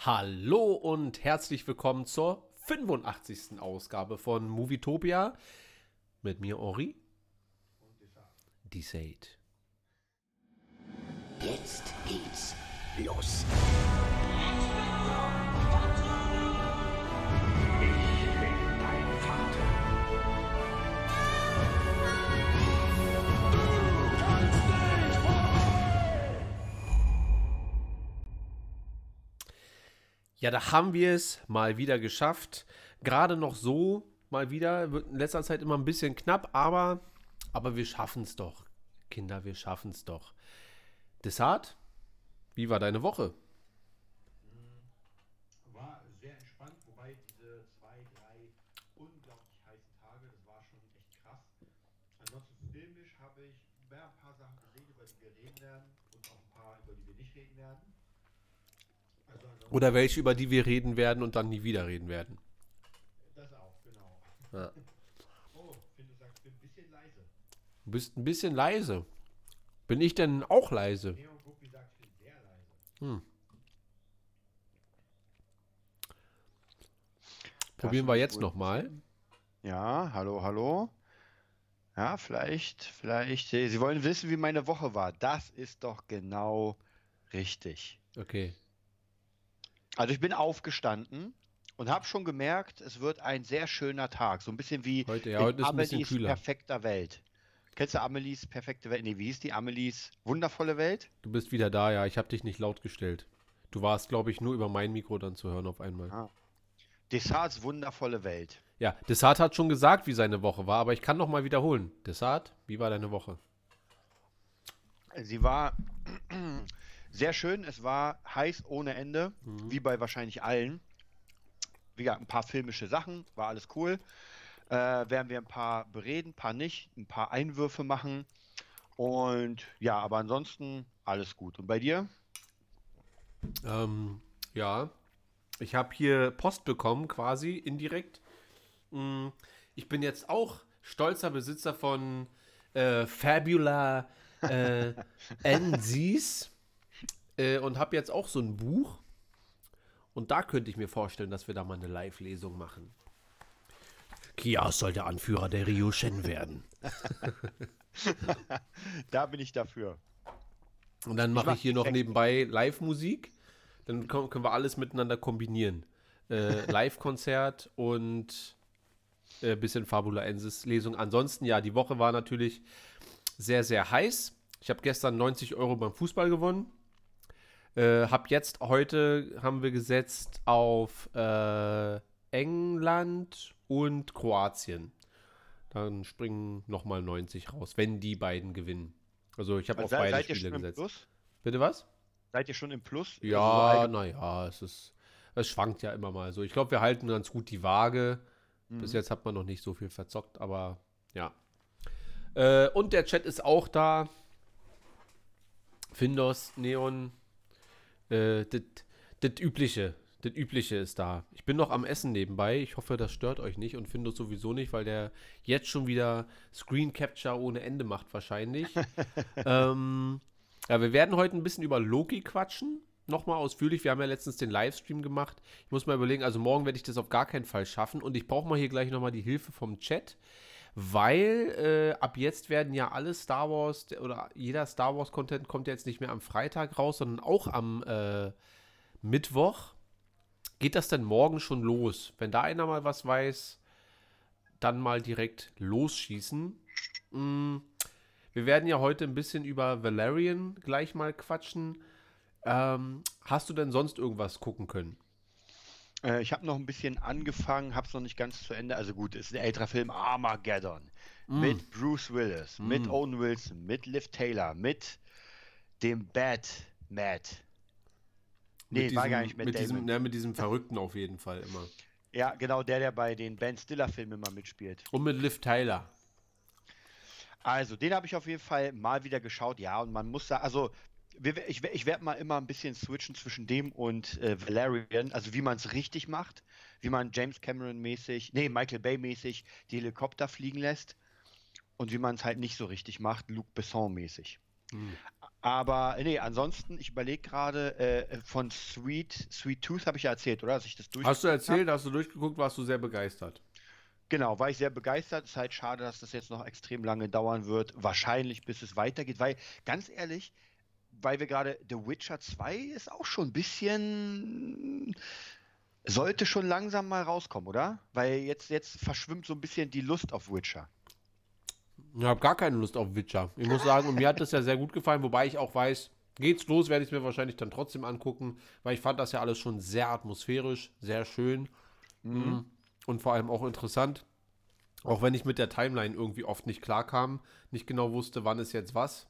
Hallo und herzlich willkommen zur 85. Ausgabe von Movietopia mit mir Henri. Desade. Jetzt geht's los. Ja, da haben wir es mal wieder geschafft. Gerade noch so, mal wieder. Wird in letzter Zeit immer ein bisschen knapp, aber, aber wir schaffen es doch. Kinder, wir schaffen es doch. Desart, wie war deine Woche? War sehr entspannt, wobei diese zwei, drei unglaublich heißen Tage, das war schon echt krass. Ansonsten filmisch habe ich mehr ein paar Sachen gesehen, über die wir reden werden und auch ein paar, über die wir nicht reden werden. Also ansonsten Oder welche, über die wir reden werden und dann nie wieder reden werden? das auch, genau. Ja. Oh, finde, du sagst, ich bin ein bisschen leise. Du bist ein bisschen leise. Bin ich denn auch leise? Neo Guppi sagt, ich bin sehr leise. Probieren wir jetzt nochmal. Ja, hallo, hallo. Ja, vielleicht, vielleicht. Sie wollen wissen, wie meine Woche war. Das ist doch genau richtig. Okay. Also ich bin aufgestanden und habe schon gemerkt, es wird ein sehr schöner Tag. So ein bisschen wie Heute- ja, heute ist ein bisschen Amelies kühler. perfekter Welt. Kennst du Amelies perfekte Welt? Nee, wie hieß die? Amelies wundervolle Welt? Du bist wieder da, ja. Ich habe dich nicht laut gestellt. Du warst, glaube ich, nur über mein Mikro dann zu hören auf einmal. Ah. Desarts wundervolle Welt. Ja, Desart hat schon gesagt, wie seine Woche war, aber ich kann noch mal wiederholen. Desart, wie war deine Woche? Sie war sehr schön. Es war heiß ohne Ende, Mhm. wie bei wahrscheinlich allen. Wie gesagt, ein paar filmische Sachen, war alles cool. Äh, werden wir ein paar bereden, ein paar nicht, ein paar Einwürfe machen. Und ja, aber ansonsten alles gut. Und bei dir? Ähm, ja, ich habe hier Post bekommen, quasi indirekt. Mm, Ich bin jetzt auch stolzer Besitzer von äh, Fabula äh, NZs äh, und habe jetzt auch so ein Buch. Und da könnte ich mir vorstellen, dass wir da mal eine Live-Lesung machen. Kias soll der Anführer der Rio Shen werden. Da bin ich dafür. Und dann mache mach ich hier noch nebenbei Live-Musik. Dann können wir alles miteinander kombinieren. Äh, Live-Konzert und äh, bisschen Fabula Ensis Lesung. Ansonsten, ja, die Woche war natürlich sehr, sehr heiß. Ich habe gestern 90 Euro beim Fußball gewonnen. Äh, hab jetzt, heute haben wir gesetzt auf äh, England und Kroatien. Dann springen nochmal 90 raus, wenn die beiden gewinnen. Also ich habe auf Also, beide seid ihr Spiele gesetzt. Plus? Bitte was? Seid ihr schon im Plus? Also so Ja, allgemein- naja, es ist. Es schwankt ja immer mal so. Ich glaube, wir halten ganz gut die Waage. Mhm. Bis jetzt hat man noch nicht so viel verzockt, aber ja. Äh, und der Chat ist auch da. Findos, Neon. Äh, das Übliche. Das Übliche ist da. Ich bin noch am Essen nebenbei. Ich hoffe, das stört euch nicht und Findos sowieso nicht, weil der jetzt schon wieder Screen Capture ohne Ende macht, wahrscheinlich. ähm, ja, wir werden heute ein bisschen über Loki quatschen. Nochmal ausführlich. Wir haben ja letztens den Livestream gemacht. Ich muss mal überlegen, also morgen werde ich das auf gar keinen Fall schaffen. Und ich brauche mal hier gleich nochmal die Hilfe vom Chat. Weil äh, ab jetzt werden ja alle Star Wars oder jeder Star Wars Content kommt jetzt nicht mehr am Freitag raus, sondern auch am äh, Mittwoch. Geht das denn morgen schon los? Wenn da einer mal was weiß, dann mal direkt losschießen. Mm, wir werden ja heute ein bisschen über Valerian gleich mal quatschen. Ähm, hast du denn sonst irgendwas gucken können? Äh, ich habe noch ein bisschen angefangen, habe es noch nicht ganz zu Ende. Also gut, ist ein älterer Film, Armageddon. Mm. Mit Bruce Willis, mit Mm. Owen Wilson, mit Liv Taylor, mit dem Bad Matt. Nee, mit war diesem, gar nicht Matt mit diesem, ne, mit diesem Verrückten auf jeden Fall immer. Ja, genau, der, der bei den Ben Stiller-Filmen immer mitspielt. Und mit Liv Tyler. Also, den habe ich auf jeden Fall mal wieder geschaut. Ja, und man muss da, also, ich, ich werde mal immer ein bisschen switchen zwischen dem und äh, Valerian, also wie man es richtig macht, wie man James Cameron-mäßig, nee, Michael Bay-mäßig die Helikopter fliegen lässt und wie man es halt nicht so richtig macht, Luc Besson-mäßig. Hm. Aber nee, ansonsten, ich überlege gerade, äh, von Sweet, Sweet Tooth habe ich ja erzählt, oder? Dass ich das Hast du erzählt, hast du durchgeguckt, warst du sehr begeistert. Genau, war ich sehr begeistert. Ist halt schade, dass das jetzt noch extrem lange dauern wird. Wahrscheinlich, bis es weitergeht, weil ganz ehrlich, weil wir gerade The Witcher 2 ist auch schon ein bisschen sollte schon langsam mal rauskommen, oder? Weil jetzt jetzt verschwimmt so ein bisschen die Lust auf Witcher. Ich habe gar keine Lust auf Witcher. Ich muss sagen, und mir hat das ja sehr gut gefallen, wobei ich auch weiß, geht's los, werde ich es mir wahrscheinlich dann trotzdem angucken, weil ich fand das ja alles schon sehr atmosphärisch, sehr schön mhm. und vor allem auch interessant. Auch wenn ich mit der Timeline irgendwie oft nicht klar kam, nicht genau wusste, wann ist jetzt was.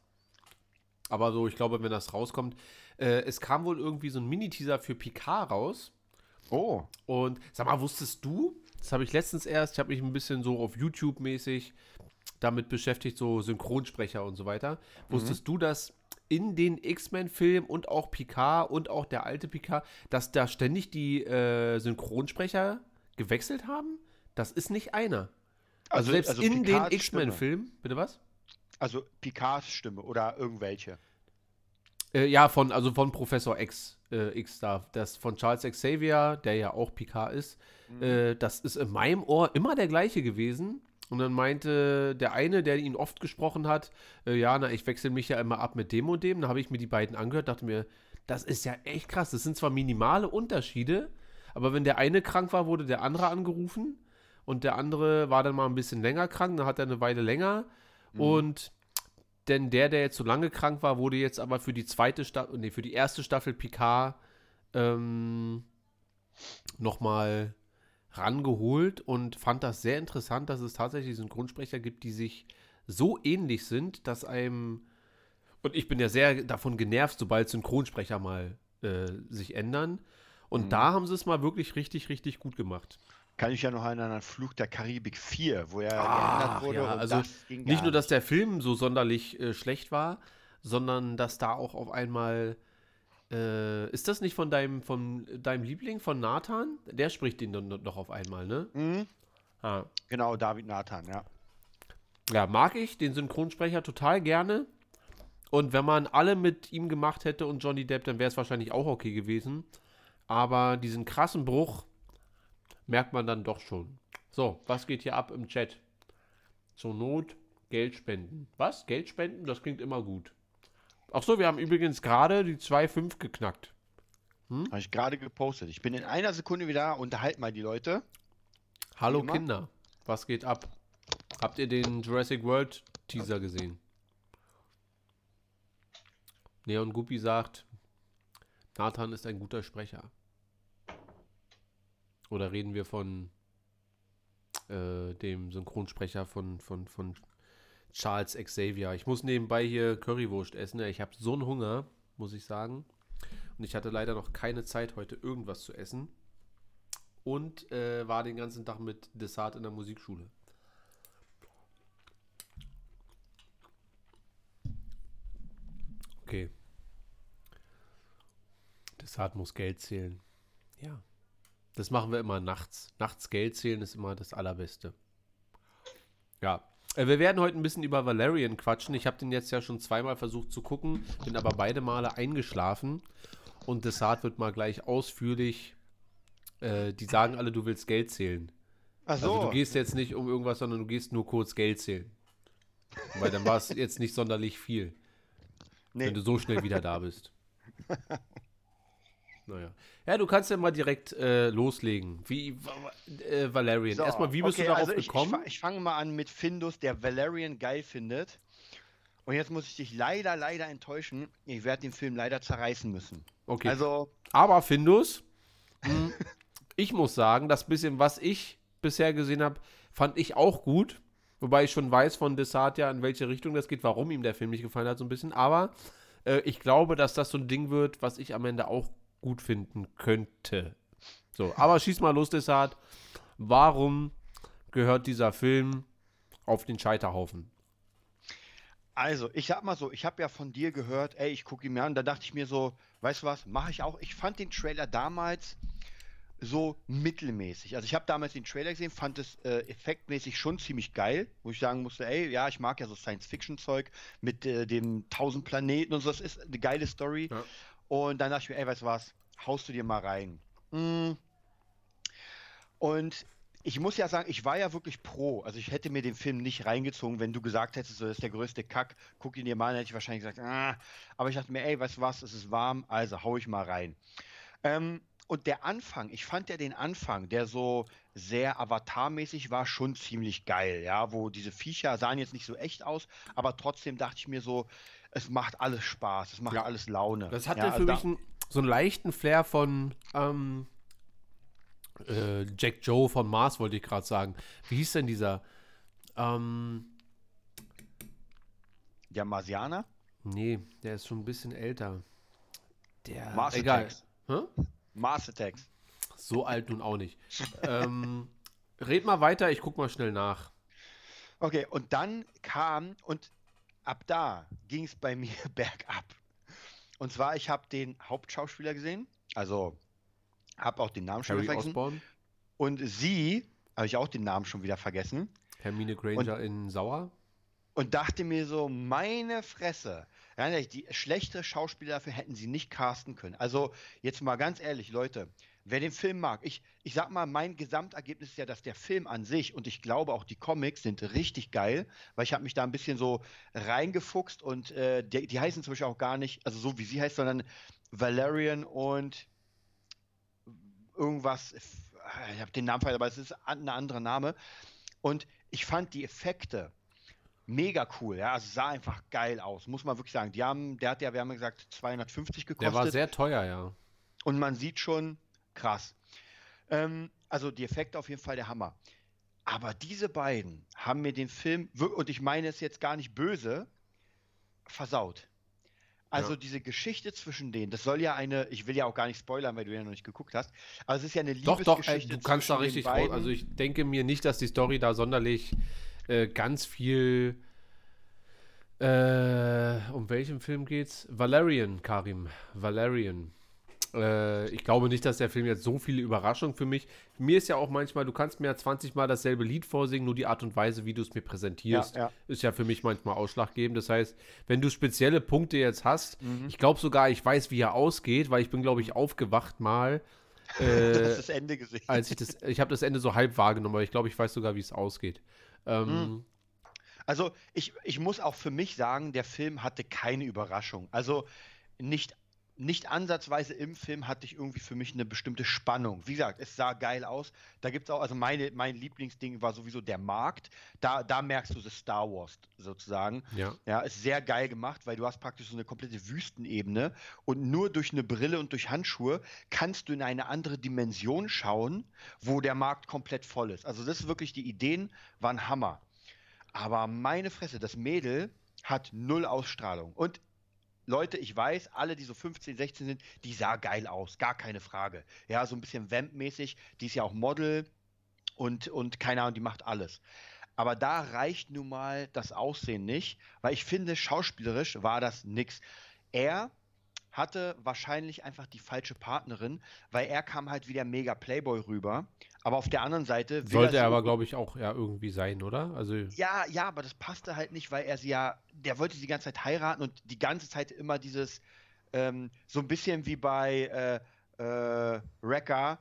Aber so, ich glaube, wenn das rauskommt, äh, es kam wohl irgendwie so ein Mini-Teaser für Picard raus. Oh. Und sag mal, wusstest du, das habe ich letztens erst, ich habe mich ein bisschen so auf YouTube mäßig damit beschäftigt, so Synchronsprecher und so weiter. Mhm. Wusstest du, dass in den X-Men-Filmen und auch Picard und auch der alte Picard, dass da ständig die äh, Synchronsprecher gewechselt haben? Das ist nicht einer. Also, also selbst also in Picards den X-Men-Filmen, bitte was? Also Picards Stimme oder irgendwelche. Äh, ja, von, also von Professor X, äh, X da, das von Charles Xavier, der ja auch Picard ist, mhm. äh, das ist in meinem Ohr immer der gleiche gewesen. Und dann meinte der eine, der ihn oft gesprochen hat, äh, ja, na, ich wechsle mich ja immer ab mit dem und dem. Dann habe ich mir die beiden angehört, dachte mir, das ist ja echt krass. Das sind zwar minimale Unterschiede, aber wenn der eine krank war, wurde der andere angerufen und der andere war dann mal ein bisschen länger krank, dann hat er eine Weile länger mhm. und denn der, der jetzt so lange krank war, wurde jetzt aber für die zweite Staffel, nee, für die erste Staffel Picard ähm, nochmal rangeholt und fand das sehr interessant, dass es tatsächlich Synchronsprecher gibt, die sich so ähnlich sind, dass einem, und ich bin ja sehr davon genervt, sobald Synchronsprecher mal äh, sich ändern. Und mhm. da haben sie es mal wirklich richtig, richtig gut gemacht. Kann ich ja noch erinnern an Fluch der Karibik 4, wo er ah, geändert wurde. Ja, also nicht nur, dass der Film so sonderlich äh, schlecht war, sondern dass da auch auf einmal äh, ist das nicht von deinem, von deinem Liebling, von Nathan? Der spricht ihn dann doch auf einmal, ne? Mhm. Ah. Genau, David Nathan, ja. Ja, mag ich den Synchronsprecher total gerne. Und wenn man alle mit ihm gemacht hätte und Johnny Depp, dann wäre es wahrscheinlich auch okay gewesen. Aber diesen krassen Bruch merkt man dann doch schon. So, was geht hier ab im Chat? Zur Not Geld spenden. Was? Geld spenden? Das klingt immer gut. Ach so, wir haben übrigens gerade die 2.5 geknackt. Hm? Habe ich gerade gepostet. Ich bin in einer Sekunde wieder da. Unterhalt mal die Leute. Hallo Kinder, was geht ab? Habt ihr den Jurassic World Teaser gesehen? Neon Guppy sagt, Nathan ist ein guter Sprecher. Oder reden wir von äh, dem Synchronsprecher von, von, von Charles Xavier. Ich muss nebenbei hier Currywurst essen. Ich habe so einen Hunger, muss ich sagen. Und ich hatte leider noch keine Zeit, heute irgendwas zu essen. Und äh, war den ganzen Tag mit Dessert in der Musikschule. Okay. Dessert muss Geld zählen. Ja. Das machen wir immer nachts. Nachts Geld zählen ist immer das Allerbeste. Ja, äh, wir werden heute ein bisschen über Valerian quatschen. Ich habe den jetzt ja schon zweimal versucht zu gucken, bin aber beide Male eingeschlafen. Und Desart wird mal gleich ausführlich. Äh, die sagen alle, du willst Geld zählen. Ach so. Also du gehst jetzt nicht um irgendwas, sondern du gehst nur kurz Geld zählen. Weil dann war es jetzt nicht sonderlich viel. Nee. Wenn du so schnell wieder da bist. Naja. Ja, du kannst ja mal direkt äh, loslegen. Wie, äh, Valerian. So, Erstmal, wie bist okay, du darauf also ich, gekommen? Ich, ich fange mal an mit Findus, der Valerian geil findet. Und jetzt muss ich dich leider, leider enttäuschen. Ich werde den Film leider zerreißen müssen. Okay. Also. Aber Findus, hm, ich muss sagen, das bisschen, was ich bisher gesehen habe, fand ich auch gut. Wobei ich schon weiß von Desart ja, in welche Richtung das geht, warum ihm der Film nicht gefallen hat, so ein bisschen. Aber äh, ich glaube, dass das so ein Ding wird, was ich am Ende auch gut finden könnte. So, aber schieß mal los, Desart. Warum gehört dieser Film auf den Scheiterhaufen? Also, ich sag mal so, ich habe ja von dir gehört, ey, ich gucke ihn mir an, da dachte ich mir so, weißt du was, mache ich auch. Ich fand den Trailer damals so mittelmäßig. Also ich habe damals den Trailer gesehen, fand es äh, effektmäßig schon ziemlich geil, wo ich sagen musste, ey, ja, ich mag ja so Science-Fiction-Zeug mit äh, dem tausend Planeten und so, das ist eine geile Story. Ja. Und dann dachte ich mir, ey, weißt du was, haust du dir mal rein. Mm. Und ich muss ja sagen, ich war ja wirklich pro. Also ich hätte mir den Film nicht reingezogen, wenn du gesagt hättest, so, das ist der größte Kack, guck ihn dir mal an, hätte ich wahrscheinlich gesagt, ah. aber ich dachte mir, ey, weißt du was, es ist warm, also hau ich mal rein. Ähm, und der Anfang, ich fand ja den Anfang, der so sehr avatarmäßig war, schon ziemlich geil, ja, wo diese Viecher sahen jetzt nicht so echt aus, aber trotzdem dachte ich mir so, es macht alles Spaß, es macht Ja. alles Laune. Das hatte ja, für also mich einen, so einen leichten Flair von ähm, äh, Jack Joe von Mars, wollte ich gerade sagen. Wie hieß denn dieser? Ähm, der Marsianer, nee, der ist schon ein bisschen älter. Der, Mars egal. Attacks. Hä? Mars Attacks. So alt nun auch nicht. ähm, red mal weiter, ich guck mal schnell nach. Okay, und dann kam, und ab da ging es bei mir bergab. Und zwar, ich habe den Hauptschauspieler gesehen, also habe auch den Namen schon Harry vergessen. Osborn, Und sie, habe ich auch den Namen schon wieder vergessen. Hermine Granger in Sauer. Und dachte mir so, meine Fresse. Die schlechte Schauspieler dafür hätten sie nicht casten können. Also, jetzt mal ganz ehrlich, Leute, wer den Film mag, ich, ich sag mal, mein Gesamtergebnis ist ja, dass der Film an sich und ich glaube auch die Comics sind richtig geil, weil ich habe mich da ein bisschen so reingefuchst und äh, die, die heißen zum Beispiel auch gar nicht, also so wie sie heißt, sondern Valerian und irgendwas, ich habe den Namen vergessen, aber es ist ein anderer Name. Und ich fand die Effekte mega cool, ja, also es sah einfach geil aus, muss man wirklich sagen. Die haben, der hat ja, wir haben gesagt, 250 gekostet. Der war sehr teuer, ja. Und man sieht schon, krass. Ähm, also die Effekte auf jeden Fall der Hammer. Aber diese beiden haben mir den Film, und ich meine es jetzt gar nicht böse, versaut. Also Ja. diese Geschichte zwischen denen, das soll ja eine, ich will ja auch gar nicht spoilern, weil du ja noch nicht geguckt hast, aber es ist ja eine Doch, doch, ey, Liebesgeschichte du kannst da richtig raus. Also ich denke mir nicht, dass die Story da sonderlich äh, ganz viel. Äh, um welchen Film geht's? Valerian, Karim. Valerian. Äh, ich glaube nicht, dass der Film jetzt so viele Überraschungen für mich. Mir ist ja auch manchmal, du kannst mir ja 20 Mal dasselbe Lied vorsingen, nur die Art und Weise, wie du es mir präsentierst, Ja, ja. ist ja für mich manchmal ausschlaggebend. Das heißt, wenn du spezielle Punkte jetzt hast, Mhm. ich glaube sogar, ich weiß, wie er ausgeht, weil ich bin, glaube ich, aufgewacht mal. Äh, du hast das Ende gesehen. als ich das, ich habe das Ende so halb wahrgenommen, aber ich glaube, ich weiß sogar, wie es ausgeht. Ähm, Also ich, ich muss auch für mich sagen, der Film hatte keine Überraschung. Also nicht, nicht ansatzweise im Film hatte ich irgendwie für mich eine bestimmte Spannung. Wie gesagt, es sah geil aus. Da gibt es auch, also meine, mein Lieblingsding war sowieso der Markt. Da, da merkst du das Star Wars sozusagen. Ja. Ja, ist sehr geil gemacht, weil du hast praktisch so eine komplette Wüstenebene und nur durch eine Brille und durch Handschuhe kannst du in eine andere Dimension schauen, wo der Markt komplett voll ist. Also das ist wirklich, die Ideen waren Hammer. Aber meine Fresse, das Mädel hat null Ausstrahlung. Und Leute, ich weiß, alle, die so 15, 16 sind, die sah geil aus, gar keine Frage. Ja, so ein bisschen Vamp-mäßig, die ist ja auch Model und, und keine Ahnung, die macht alles. Aber da reicht nun mal das Aussehen nicht, weil ich finde, schauspielerisch war das nix. Er hatte wahrscheinlich einfach die falsche Partnerin, weil er kam halt wie der mega Playboy rüber. Aber auf der anderen Seite Sollte er er aber, glaube ich, auch ja irgendwie sein, oder? Also, ja, ja, aber das passte halt nicht, weil er sie ja, der wollte sie die ganze Zeit heiraten und die ganze Zeit immer dieses, ähm, so ein bisschen wie bei äh, äh, Wrecker,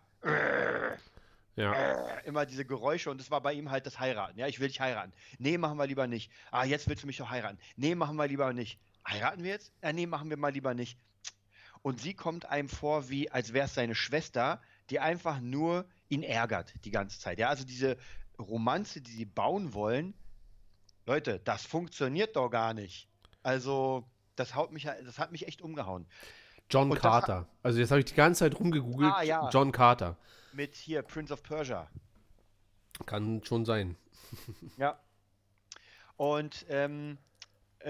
ja. äh, immer diese Geräusche und das war bei ihm halt das Heiraten. Ja, ich will dich heiraten. Nee, machen wir lieber nicht. Ah, jetzt willst du mich doch heiraten. Nee, machen wir lieber nicht. Heiraten wir jetzt? Ja, nee, machen wir mal lieber nicht. Und sie kommt einem vor, wie als wäre es seine Schwester, die einfach nur ihn ärgert die ganze Zeit. Ja, also diese Romanze, die sie bauen wollen, Leute, das funktioniert doch gar nicht. Also, das haut mich, das hat mich echt umgehauen. John Und das hat- Carter. Also, jetzt habe ich die ganze Zeit rumgegoogelt. Ah, ja. John Carter. Mit hier Prince of Persia. Kann schon sein. Ja. Und ähm, äh,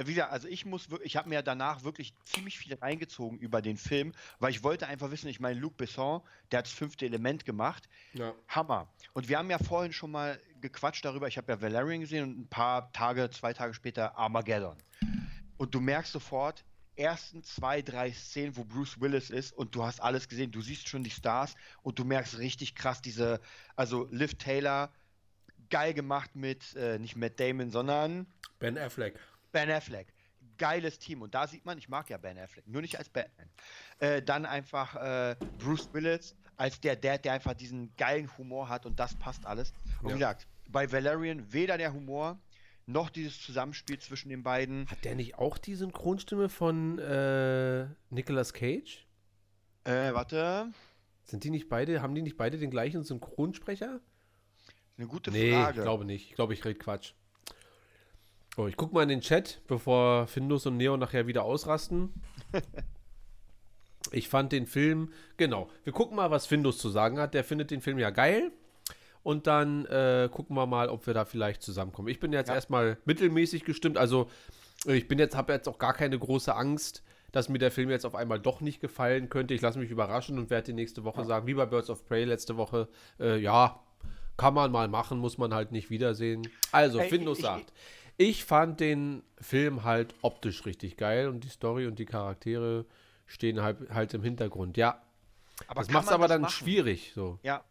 wie gesagt, also ich muss wirklich, ich habe mir danach wirklich ziemlich viel reingezogen über den Film, weil ich wollte einfach wissen, ich meine, Luc Besson, der hat das fünfte Element gemacht. Ja. Hammer. Und wir haben ja vorhin schon mal gequatscht darüber, ich habe ja Valerian gesehen und ein paar Tage, zwei Tage später Armageddon. Und du merkst sofort, ersten zwei, drei Szenen, wo Bruce Willis ist und du hast alles gesehen, du siehst schon die Stars und du merkst richtig krass diese, also Liv Taylor, geil gemacht mit, äh, nicht Matt Damon, sondern Ben Affleck. Ben Affleck. Geiles Team. Und da sieht man, ich mag ja Ben Affleck, nur nicht als Batman. Äh, dann einfach äh, Bruce Willis als der Dad, der einfach diesen geilen Humor hat und das passt alles. Und Ja. wie gesagt, bei Valerian weder der Humor noch dieses Zusammenspiel zwischen den beiden. Hat der nicht auch die Synchronstimme von äh, Nicolas Cage? Äh, warte, Sind die nicht beide, haben die nicht beide den gleichen Synchronsprecher? eine gute nee, Frage. ich glaube nicht. Ich glaube, ich rede Quatsch. Oh, ich guck mal in den Chat, bevor Findus und Neo nachher wieder ausrasten. ich fand den Film, genau. Wir gucken mal, was Findus zu sagen hat. Der findet den Film ja geil. Und dann äh, gucken wir mal, ob wir da vielleicht zusammenkommen. Ich bin jetzt Ja. erstmal mittelmäßig gestimmt. Also äh, ich bin jetzt, habe jetzt auch gar keine große Angst, dass mir der Film jetzt auf einmal doch nicht gefallen könnte. Ich lasse mich überraschen und werde die nächste Woche sagen, wie bei Birds of Prey letzte Woche, äh, ja, kann man mal machen, muss man halt nicht wiedersehen. Also, Findus sagt, ich fand den Film halt optisch richtig geil und die Story und die Charaktere stehen halt, halt im Hintergrund. Ja, aber das macht es aber dann machen? schwierig. So. Ja.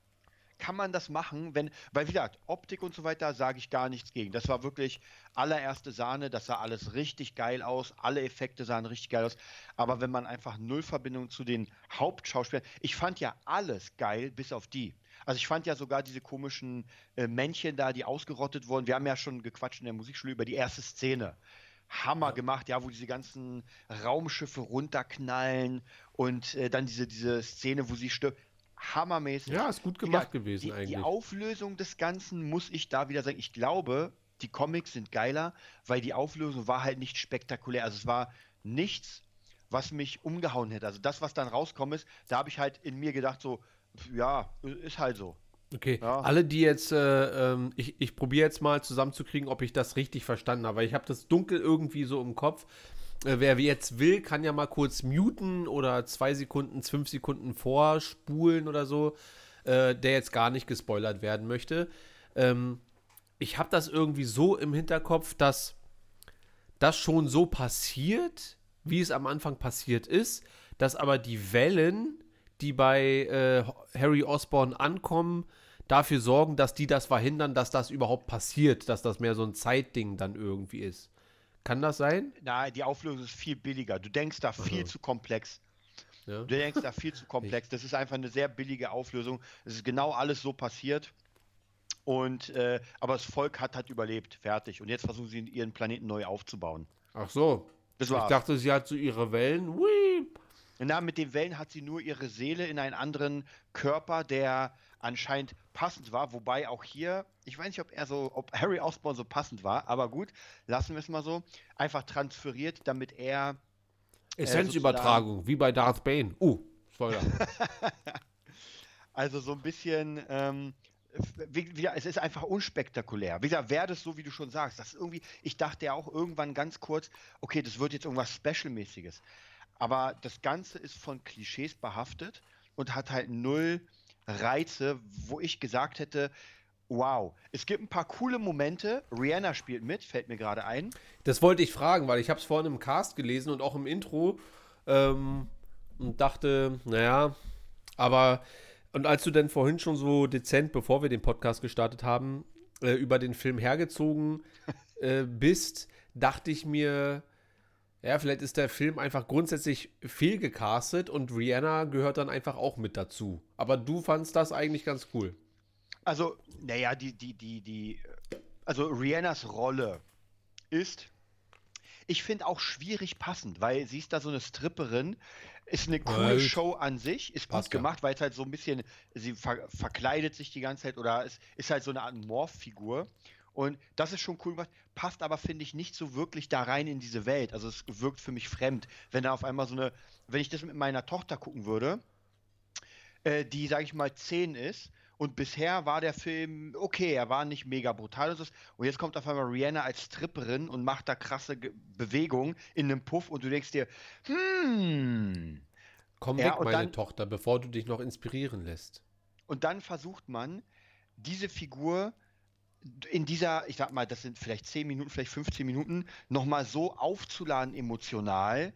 Kann man das machen, wenn, weil wie gesagt, Optik und so weiter sage ich gar nichts gegen. Das war wirklich allererste Sahne, das sah alles richtig geil aus, alle Effekte sahen richtig geil aus. Aber wenn man einfach null Verbindung zu den Hauptschauspielern, ich fand ja alles geil, bis auf die. Also ich fand ja sogar diese komischen äh, Männchen da, die ausgerottet wurden. Wir haben ja schon gequatscht in der Musikschule über die erste Szene. Hammer gemacht, ja, wo diese ganzen Raumschiffe runterknallen und äh, dann diese, diese Szene, wo sie stirbt. Hammermäßig. Ja, ist gut gemacht gesagt, gewesen die, eigentlich. Die Auflösung des Ganzen muss ich da wieder sagen. Ich glaube, die Comics sind geiler, weil die Auflösung war halt nicht spektakulär. Also es war nichts, was mich umgehauen hätte. Also das, was dann rauskommt ist, da habe ich halt in mir gedacht so, ja, ist halt so. Okay, Ja. alle, die jetzt, äh, ähm, ich, ich probiere jetzt mal zusammenzukriegen, ob ich das richtig verstanden habe, weil ich habe das dunkel irgendwie so im Kopf. Äh, wer jetzt will, kann ja mal kurz muten oder zwei Sekunden, fünf Sekunden vorspulen oder so, äh, der jetzt gar nicht gespoilert werden möchte. Ähm, ich habe das irgendwie so im Hinterkopf, dass das schon so passiert, wie es am Anfang passiert ist, dass aber die Wellen, die bei äh, Harry Osborn ankommen, dafür sorgen, dass die das verhindern, dass das überhaupt passiert, dass das mehr so ein Zeitding dann irgendwie ist. Kann das sein? Na, die Auflösung ist viel billiger. Du denkst da viel zu komplex. Ja. Du denkst da viel zu komplex. Das ist einfach eine sehr billige Auflösung. Es ist genau alles so passiert. Und äh, aber das Volk hat halt überlebt, fertig. Und jetzt versuchen sie ihren Planeten neu aufzubauen. Ach so. Das Ich dachte, sie hat so ihre Wellen. Hui. Na, mit den Wellen hat sie nur ihre Seele in einen anderen Körper, der anscheinend passend war. Wobei auch hier, ich weiß nicht, ob er so, ob Harry Osborn so passend war, aber gut, lassen wir es mal so. Einfach transferiert, damit er. Essenzübertragung, wie bei Darth Bane. Uh, Spoiler. Also so ein bisschen, ähm, wie, wie, es ist einfach unspektakulär. Wie gesagt, wäre das so, wie du schon sagst, das ist irgendwie, ich dachte ja auch irgendwann ganz kurz, okay, das wird jetzt irgendwas Special-mäßiges. Aber das Ganze ist von Klischees behaftet und hat halt null Reize, wo ich gesagt hätte, wow, es gibt ein paar coole Momente. Rihanna spielt mit, fällt mir gerade ein. Das wollte ich fragen, weil ich habe es vorhin im Cast gelesen und auch im Intro ähm, und dachte, naja, aber und als du dann vorhin schon so dezent, bevor wir den Podcast gestartet haben, äh, über den Film hergezogen äh, bist, dachte ich mir, ja, vielleicht ist der Film einfach grundsätzlich fehlgecastet und Rihanna gehört dann einfach auch mit dazu. Aber du fandst das eigentlich ganz cool. Also, naja, die, die, die, die, also Rihannas Rolle ist, ich finde auch schwierig passend, weil sie ist da so eine Stripperin, ist eine coole Halt. Show an sich, ist gut Passt ja. gemacht, weil es halt so ein bisschen, sie ver verkleidet sich die ganze Zeit oder es ist halt so eine Art Morph-Figur. Und das ist schon cool gemacht, passt aber, finde ich, nicht so wirklich da rein in diese Welt. Also es wirkt für mich fremd, wenn da auf einmal so eine, wenn ich das mit meiner Tochter gucken würde, äh, die, sage ich mal, 10 ist. Und bisher war der Film okay, er war nicht mega brutal und so. Und jetzt kommt auf einmal Rihanna als Stripperin und macht da krasse Ge Bewegungen in einem Puff und du denkst dir, hm. Komm Ja, weg, meine dann- Tochter, bevor du dich noch inspirieren lässt. Und dann versucht man, diese Figur in dieser, ich sag mal, das sind vielleicht 10 Minuten, vielleicht 15 Minuten, nochmal so aufzuladen emotional,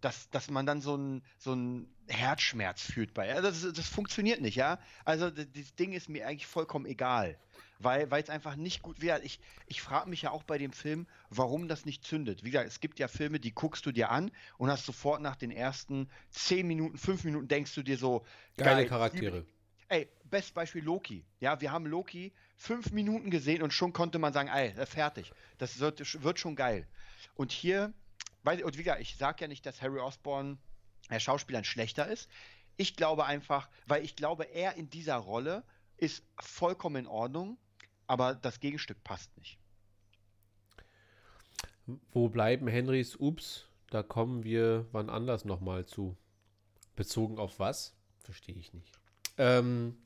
dass, dass man dann so einen so einen Herzschmerz fühlt bei. Also das, das funktioniert nicht, ja. Also das, das Ding ist mir eigentlich vollkommen egal. Weil es einfach nicht gut wird. Ich, ich frage mich ja auch bei dem Film, warum das nicht zündet. Wie gesagt, es gibt ja Filme, die guckst du dir an und hast sofort nach den ersten 10 Minuten, 5 Minuten denkst du dir so, Geile geil, Charaktere. Ey, best Beispiel Loki. Ja, wir haben Loki fünf Minuten gesehen und schon konnte man sagen, ey, äh, fertig. Das wird, wird schon geil. Und hier, weil, und wie gesagt, ich sage ja nicht, dass Harry Osborn, der Schauspieler, ein schlechter ist. Ich glaube einfach, weil ich glaube, er in dieser Rolle ist vollkommen in Ordnung, aber das Gegenstück passt nicht. Wo bleiben Henrys Ups? Da kommen wir wann anders nochmal zu. Bezogen auf was? Verstehe ich nicht. Ähm,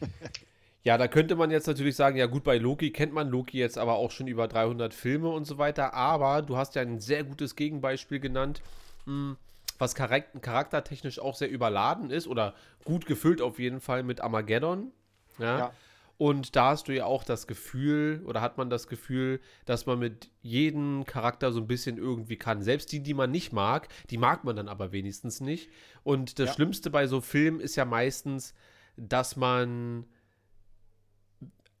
ja, da könnte man jetzt natürlich sagen, ja gut, bei Loki kennt man Loki jetzt aber auch schon über 300 Filme und so weiter, aber du hast ja ein sehr gutes Gegenbeispiel genannt, mh, was charak charaktertechnisch auch sehr überladen ist oder gut gefüllt auf jeden Fall mit Armageddon. Ja. Ja. Und da hast du ja auch das Gefühl, oder hat man das Gefühl, dass man mit jedem Charakter so ein bisschen irgendwie kann. Selbst die, die man nicht mag, die mag man dann aber wenigstens nicht. Und das Ja. Schlimmste bei so Filmen ist ja meistens, dass man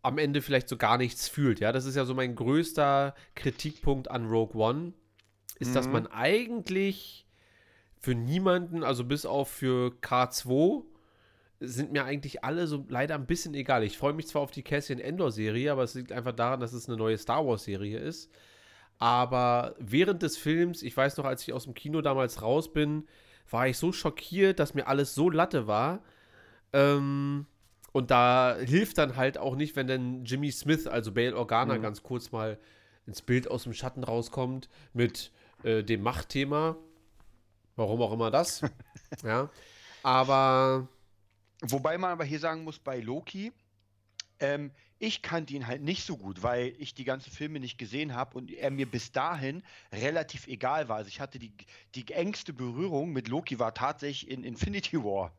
am Ende vielleicht so gar nichts fühlt. Ja, das ist ja so mein größter Kritikpunkt an Rogue One, ist, dass Mhm. man eigentlich für niemanden, also bis auf für K2, sind mir eigentlich alle so leider ein bisschen egal. Ich freue mich zwar auf die Cassian Endor-Serie, aber es liegt einfach daran, dass es eine neue Star Wars-Serie ist. Aber während des Films, ich weiß noch, als ich aus dem Kino damals raus bin, war ich so schockiert, dass mir alles so Latte war. Ähm, und da hilft dann halt auch nicht, wenn dann Jimmy Smith, also Bail Organa, Mhm. ganz kurz mal ins Bild aus dem Schatten rauskommt mit äh, dem Machtthema. Warum auch immer das. ja. Aber Wobei man aber hier sagen muss, bei Loki, ähm, ich kannte ihn halt nicht so gut, weil ich die ganzen Filme nicht gesehen habe und er mir bis dahin relativ egal war. Also ich hatte die, die engste Berührung mit Loki war tatsächlich in Infinity War.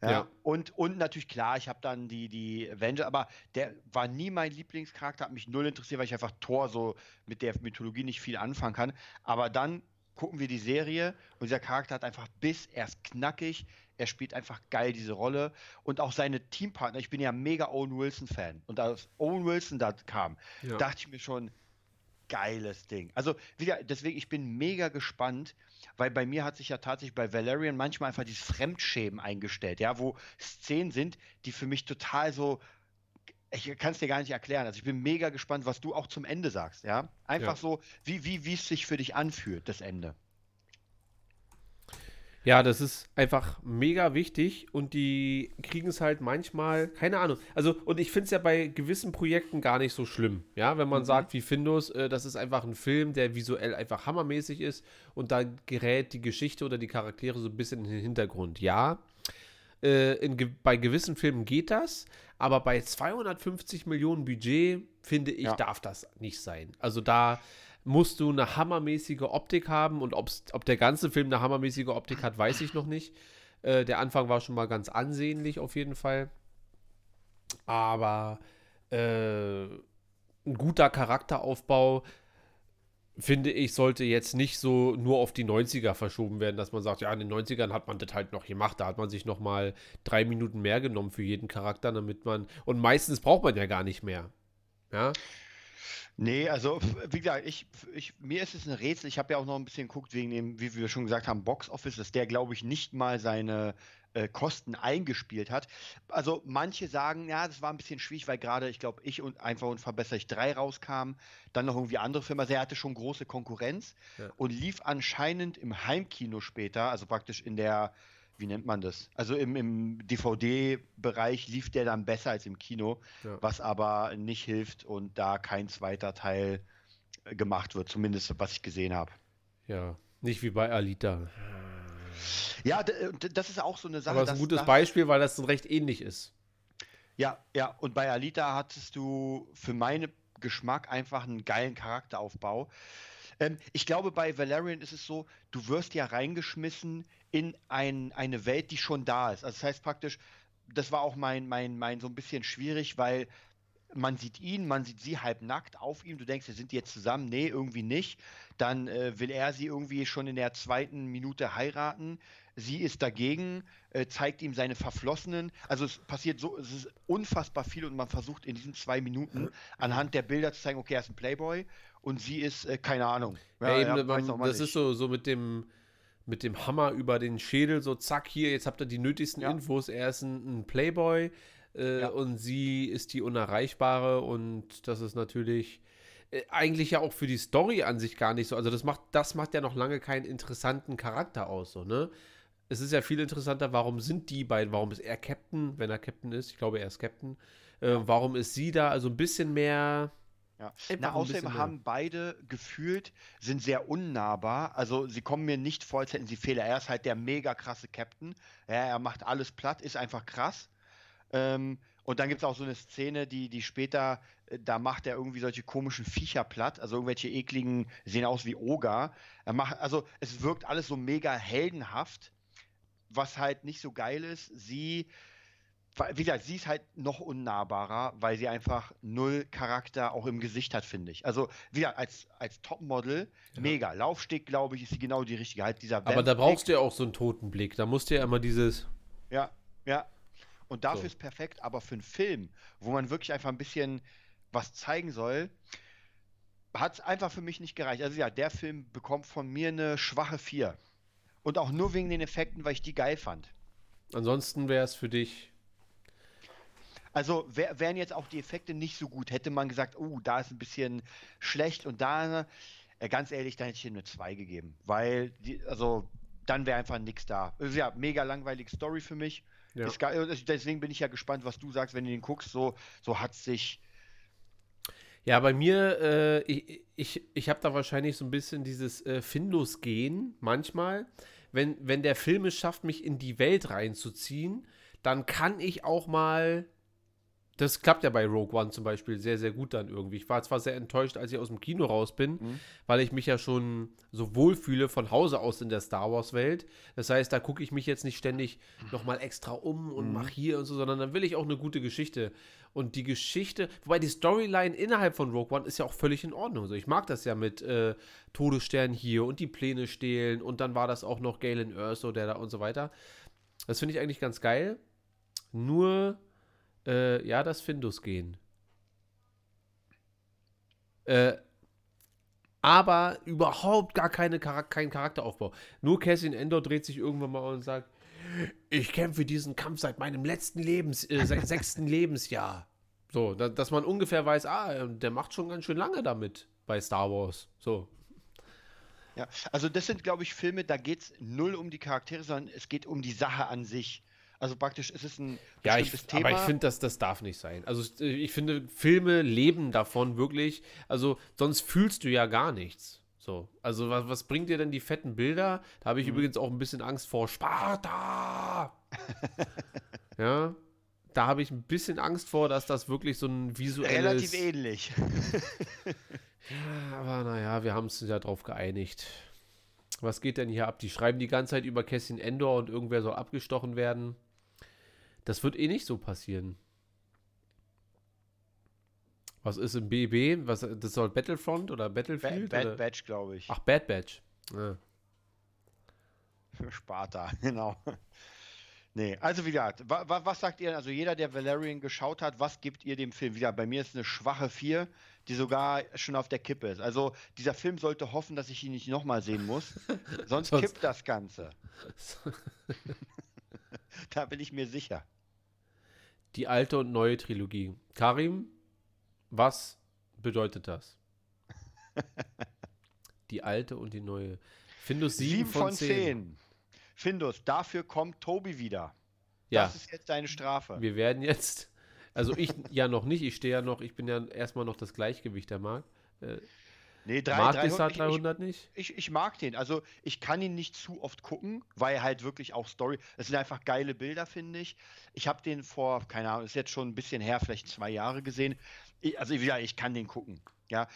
Ja. Ja. Und, und natürlich klar, ich habe dann die, die Avenger, aber der war nie mein Lieblingscharakter, hat mich null interessiert, weil ich einfach Thor so mit der Mythologie nicht viel anfangen kann. Aber dann gucken wir die Serie und dieser Charakter hat einfach Biss, er ist knackig, er spielt einfach geil diese Rolle und auch seine Teampartner. Ich bin ja mega Owen Wilson-Fan und als Owen Wilson da kam, Ja. dachte ich mir schon, geiles Ding. Also wieder, deswegen, ich bin mega gespannt, weil bei mir hat sich ja tatsächlich bei Valerian manchmal einfach dieses Fremdschämen eingestellt, ja, wo Szenen sind, die für mich total so, ich kann es dir gar nicht erklären. Also ich bin mega gespannt, was du auch zum Ende sagst, ja. Einfach Ja. so, wie, wie, wie es sich für dich anfühlt, das Ende. Ja, das ist einfach mega wichtig und die kriegen es halt manchmal, keine Ahnung. Also, und ich finde es ja bei gewissen Projekten gar nicht so schlimm. Ja, wenn man sagt, wie Findus, äh, das ist einfach ein Film, der visuell einfach hammermäßig ist und da gerät die Geschichte oder die Charaktere so ein bisschen in den Hintergrund. Ja, äh, in, bei gewissen Filmen geht das, aber bei 250 Millionen Budget, finde ich, Ja. darf das nicht sein. Also da musst du eine hammermäßige Optik haben und ob der ganze Film eine hammermäßige Optik hat, weiß ich noch nicht. Äh, der Anfang war schon mal ganz ansehnlich auf jeden Fall. Aber äh, ein guter Charakteraufbau, finde ich, sollte jetzt nicht so nur auf die 90er verschoben werden, dass man sagt, ja, in den 90ern hat man das halt noch gemacht, da hat man sich noch mal drei Minuten mehr genommen für jeden Charakter, damit man, und meistens braucht man ja gar nicht mehr. Ja, Nee, also wie gesagt, ich, ich, mir ist es ein Rätsel. Ich habe ja auch noch ein bisschen geguckt wegen dem, wie wir schon gesagt haben, Box Office, dass der, glaube ich, nicht mal seine äh, Kosten eingespielt hat. Also manche sagen, ja, das war ein bisschen schwierig, weil gerade, ich glaube, ich und einfach und verbessere ich drei rauskam, dann noch irgendwie andere Filme. Also er hatte schon große Konkurrenz Ja. und lief anscheinend im Heimkino später, also praktisch in der, wie nennt man das? Also im, im DVD-Bereich lief der dann besser als im Kino, Ja. was aber nicht hilft und da kein zweiter Teil äh, gemacht wird, zumindest was ich gesehen habe. ja. Nicht wie bei Alita. Ja, äh, das ist auch so eine Sache. Aber das ist ein gutes Beispiel, weil das dann recht ähnlich ist. Ja, ja, und bei Alita hattest du für meinen Geschmack einfach einen geilen Charakteraufbau. Ähm, ich glaube, bei Valerian ist es so, du wirst ja reingeschmissen in ein, eine Welt, die schon da ist. Also das heißt praktisch, das war auch mein, mein, mein so ein bisschen schwierig, weil man sieht ihn, man sieht sie halb nackt auf ihm. Du denkst, sie sind jetzt zusammen. Nee, irgendwie nicht. Dann äh, will er sie irgendwie schon in der zweiten Minute heiraten. Sie ist dagegen, äh, zeigt ihm seine Verflossenen. Also es passiert so, es ist unfassbar viel und man versucht in diesen zwei Minuten anhand der Bilder zu zeigen, okay, er ist ein Playboy und sie ist, äh, keine Ahnung. Ja, eben, ja, man, auch mal das nicht. ist so, so mit dem mit dem Hammer über den Schädel, so zack, hier, jetzt habt ihr die nötigsten Ja. Infos. Er ist ein, ein Playboy äh, Ja. und sie ist die Unerreichbare und das ist natürlich äh, eigentlich ja auch für die Story an sich gar nicht so. Also das macht, das macht ja noch lange keinen interessanten Charakter aus, so, ne? Es ist ja viel interessanter, warum sind die beiden, warum ist er Captain, wenn er Captain ist, ich glaube, er ist Captain. Äh, warum ist sie da? Also ein bisschen mehr. Ja. Na, außerdem haben beide gefühlt, sind sehr unnahbar. Also sie kommen mir nicht vor, als hätten sie Fehler. Er ist halt der mega krasse Captain. Ja, er macht alles platt, ist einfach krass. Ähm, und dann gibt es auch so eine Szene, die, die später, äh, da macht er irgendwie solche komischen Viecher platt, also irgendwelche ekligen, sehen aus wie Oger. Er macht, also es wirkt alles so mega heldenhaft, was halt nicht so geil ist. Sie, wie gesagt, sie ist halt noch unnahbarer, weil sie einfach null Charakter auch im Gesicht hat, finde ich. Also, wie gesagt, als, als Topmodel, mega. Laufsteg, glaube ich, ist sie genau die richtige. Halt dieser Aber da brauchst du ja auch so einen toten Blick. Da musst du ja immer dieses. Ja, ja. Und dafür So. ist perfekt, aber für einen Film, wo man wirklich einfach ein bisschen was zeigen soll, hat es einfach für mich nicht gereicht. Also ja, der Film bekommt von mir eine schwache 4. Und auch nur wegen den Effekten, weil ich die geil fand. Ansonsten wäre es für dich. Also wär, wären jetzt auch die Effekte nicht so gut, hätte man gesagt, oh, da ist ein bisschen schlecht und da, äh, ganz ehrlich, dann hätte ich ihm eine 2 gegeben. Weil, die, also, dann wäre einfach nichts da. Also, ja, mega langweilige Story für mich. Ja. Ist deswegen bin ich ja gespannt, was du sagst, wenn du den guckst. So, so hat sich. Ja, bei mir, äh, ich, ich, ich habe da wahrscheinlich so ein bisschen dieses äh, Findus-Gehen manchmal. Wenn, wenn der Film es schafft, mich in die Welt reinzuziehen, dann kann ich auch mal. Das klappt ja bei Rogue One zum Beispiel sehr, sehr gut dann irgendwie. Ich war zwar sehr enttäuscht, als ich aus dem Kino raus bin, weil ich mich ja schon so wohlfühle von Hause aus in der Star Wars-Welt. Das heißt, da gucke ich mich jetzt nicht ständig nochmal extra um und mache hier und so, sondern dann will ich auch eine gute Geschichte. Und die Geschichte, wobei die Storyline innerhalb von Rogue One ist ja auch völlig in Ordnung. So, ich mag das ja mit äh, Todesstern hier und die Pläne stehlen und dann war das auch noch Galen Erso, der da und so weiter. Das finde ich eigentlich ganz geil. Nur, äh, ja, das Findus gehen. Äh, aber überhaupt gar keine Charak kein Charakteraufbau. Nur Cassian Endor dreht sich irgendwann mal und sagt, ich kämpfe diesen Kampf seit meinem letzten Lebens, äh, se sechsten Lebensjahr. So, da, dass man ungefähr weiß, ah, der macht schon ganz schön lange damit bei Star Wars. So. Ja, also das sind, glaube ich, Filme, da geht es null um die Charaktere, sondern es geht um die Sache an sich. Also praktisch ist es ein Ja, ich, bestimmtes aber ich Thema. finde, das, das darf nicht sein. Also äh, ich finde, Filme leben davon wirklich. Also sonst fühlst du ja gar nichts. So, also was, was bringt dir denn die fetten Bilder? Da habe ich Mhm. übrigens auch ein bisschen Angst vor Sparta. ja, da habe ich ein bisschen Angst vor, dass das wirklich so ein visuelles. Relativ ähnlich. Aber naja, wir haben uns ja drauf geeinigt. Was geht denn hier ab? Die schreiben die ganze Zeit über Cassian Endor und irgendwer soll abgestochen werden. Das wird eh nicht so passieren. Was ist im BB? Was, das soll Battlefront oder Bad, Battlefield? Bad oder? Batch, glaube ich. Ach, Bad Batch. Ja. Sparta, genau. Nee, also wie gesagt, wa, wa, was sagt ihr? Also jeder, der Valerian geschaut hat, was gibt ihr dem Film? Wieder, bei mir ist eine schwache 4, die sogar schon auf der Kippe ist. Also dieser Film sollte hoffen, dass ich ihn nicht nochmal sehen muss. Sonst Sonst- kippt das Ganze. da bin ich mir sicher. Die alte und neue Trilogie. Karim, was bedeutet das? Die alte und die neue. Findus 7, von 10. Findus, dafür kommt Tobi wieder. Ja. Das ist jetzt deine Strafe. Wir werden jetzt, also ich ja noch nicht, ich stehe ja noch, ich bin ja erstmal noch das Gleichgewicht der Markt. Äh, Nee, drei, Markt 300, ist halt ich- ich- 300 nicht? Ich, ich mag den. Also ich kann ihn nicht zu oft gucken, weil halt wirklich auch Story. Es sind einfach geile Bilder, finde ich. Ich habe den vor, keine Ahnung, ist jetzt schon ein bisschen her, vielleicht zwei Jahre gesehen. Ich, also ja, ich kann den gucken. Ja.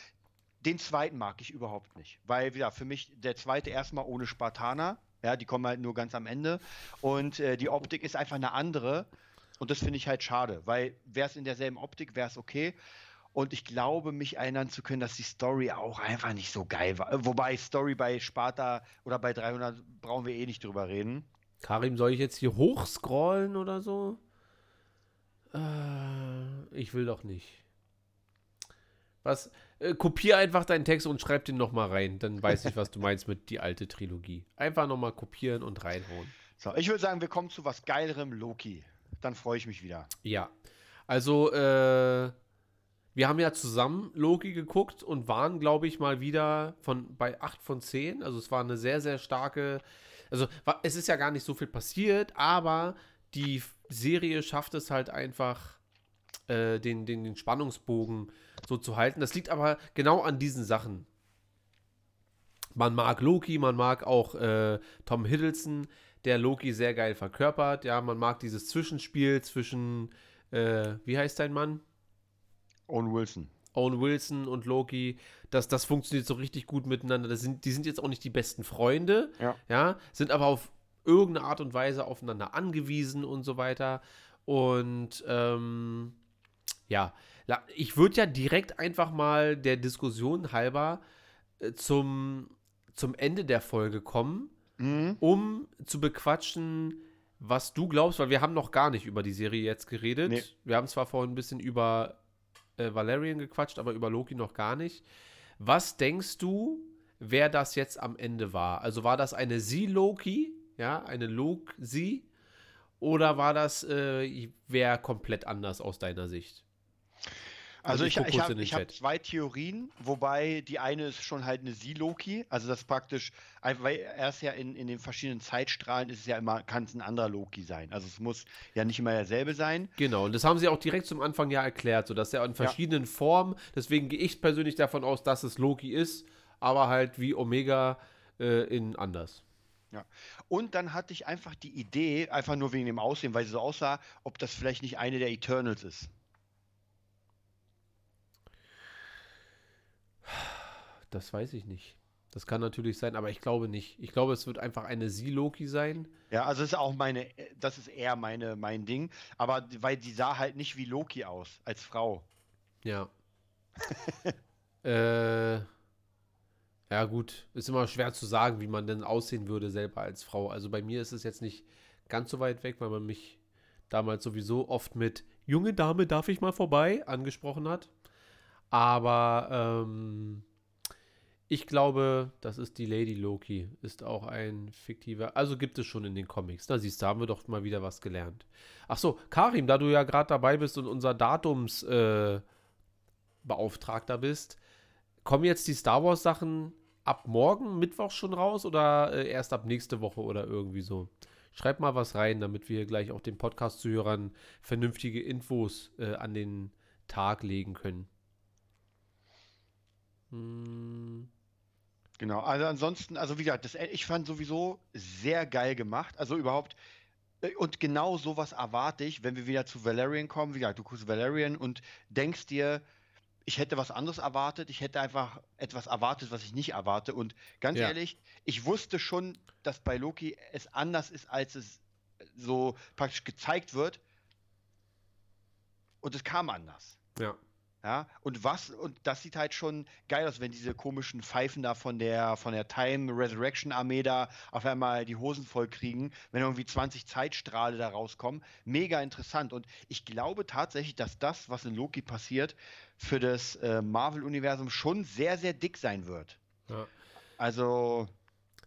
Den zweiten mag ich überhaupt nicht. Weil, ja, für mich der zweite erstmal ohne Spartaner. Ja, die kommen halt nur ganz am Ende. Und äh, die Optik ist einfach eine andere. Und das finde ich halt schade, weil wäre es in derselben Optik, wäre es okay. Und ich glaube, mich erinnern zu können, dass die Story auch einfach nicht so geil war. Äh, Wobei Story bei Sparta oder bei 300 brauchen wir eh nicht drüber reden. Karim, soll ich jetzt hier hochscrollen oder so? Äh, ich will doch nicht. Was? Äh, kopier einfach deinen Text und schreib den nochmal rein. Dann weiß ich, was du meinst mit die alte Trilogie. Einfach nochmal kopieren und reinhauen. So, ich würde sagen, wir kommen zu was geilerem Loki. Dann freue ich mich wieder. Ja. Also, äh, wir haben ja zusammen Loki geguckt und waren, glaube ich, mal wieder von bei 8 von 10. Also es war eine sehr, sehr starke. Also es ist ja gar nicht so viel passiert, aber die Serie schafft es halt einfach, äh, den, den, den Spannungsbogen so zu halten. Das liegt aber genau an diesen Sachen. Man mag Loki, man mag auch äh, Tom Hiddleston, der Loki sehr geil verkörpert. Ja, man mag dieses Zwischenspiel zwischen, äh, wie heißt dein Mann? Owen Wilson. Owen Wilson und Loki, das, das funktioniert so richtig gut miteinander. Das sind, die sind jetzt auch nicht die besten Freunde, Ja. sind aber auf irgendeine Art und Weise aufeinander angewiesen und so weiter. Und ähm, ja, ich würde ja direkt einfach mal der Diskussion halber äh, zum, zum Ende der Folge kommen, Mhm. um zu bequatschen, was du glaubst, weil wir haben noch gar nicht über die Serie jetzt geredet. Nee. Wir haben zwar vorhin ein bisschen über äh, Valerian gequatscht, aber über Loki noch gar nicht. Was denkst du, wer das jetzt am Ende war? Also war das eine Sie-Loki, ja, eine Lok-Sie, oder war das äh, wer komplett anders aus deiner Sicht? Also Also ich, ich ich habe hab zwei Theorien, wobei die eine ist schon halt eine Sie-Loki, also das praktisch, weil er ist ja in, in den verschiedenen Zeitstrahlen ist es ja immer, kann es ein anderer Loki sein. Also es muss ja nicht immer derselbe sein. Genau, und das haben sie auch direkt zum Anfang ja erklärt, so dass er in verschiedenen Formen, deswegen gehe ich persönlich davon aus, dass es Loki ist, aber halt wie Omega äh, in anders. Ja. Und dann hatte ich einfach die Idee, einfach nur wegen dem Aussehen, weil sie so aussah, ob das vielleicht nicht eine der Eternals ist. Das weiß ich nicht. Das kann natürlich sein, aber ich glaube nicht. Ich glaube, es wird einfach eine Sie-Loki sein. Ja, also ist auch meine, das ist eher meine, mein Ding. Aber weil die sah halt nicht wie Loki aus, als Frau. Ja. äh, ja, gut. Ist immer schwer zu sagen, wie man denn aussehen würde selber als Frau. Also bei mir ist es jetzt nicht ganz so weit weg, weil man mich damals sowieso oft mit junge Dame, darf ich mal vorbei angesprochen hat. Aber ähm, ich glaube, das ist die Lady Loki. Ist auch ein fiktiver. Also gibt es schon in den Comics. Da siehst du, haben wir doch mal wieder was gelernt. Ach so, Karim, da du ja gerade dabei bist und unser Datums äh, bist, kommen jetzt die Star Wars Sachen ab morgen Mittwoch schon raus oder äh, erst ab nächste Woche oder irgendwie so? Schreib mal was rein, damit wir gleich auch den Podcast-Zuhörern vernünftige Infos äh, an den Tag legen können. Hm, Genau, also ansonsten, also wie gesagt, das, ich fand sowieso sehr geil gemacht. Also überhaupt, äh, und genau sowas erwarte ich, wenn wir wieder zu Valerian kommen. Wie gesagt, du guckst Valerian und denkst dir, ich hätte was anderes erwartet. Ich hätte einfach etwas erwartet, was ich nicht erwarte. Und ganz Ja. ehrlich, ich wusste schon, dass bei Loki es anders ist, als es so praktisch gezeigt wird. Und es kam anders. ja. Ja, und was, und das sieht halt schon geil aus, wenn diese komischen Pfeifen da von der, von der Time Resurrection Armee da auf einmal die Hosen voll kriegen, wenn irgendwie 20 Zeitstrahle da rauskommen. Mega interessant. Und ich glaube tatsächlich, dass das, was in Loki passiert, für das äh, Marvel-Universum schon sehr, sehr dick sein wird. ja. Also,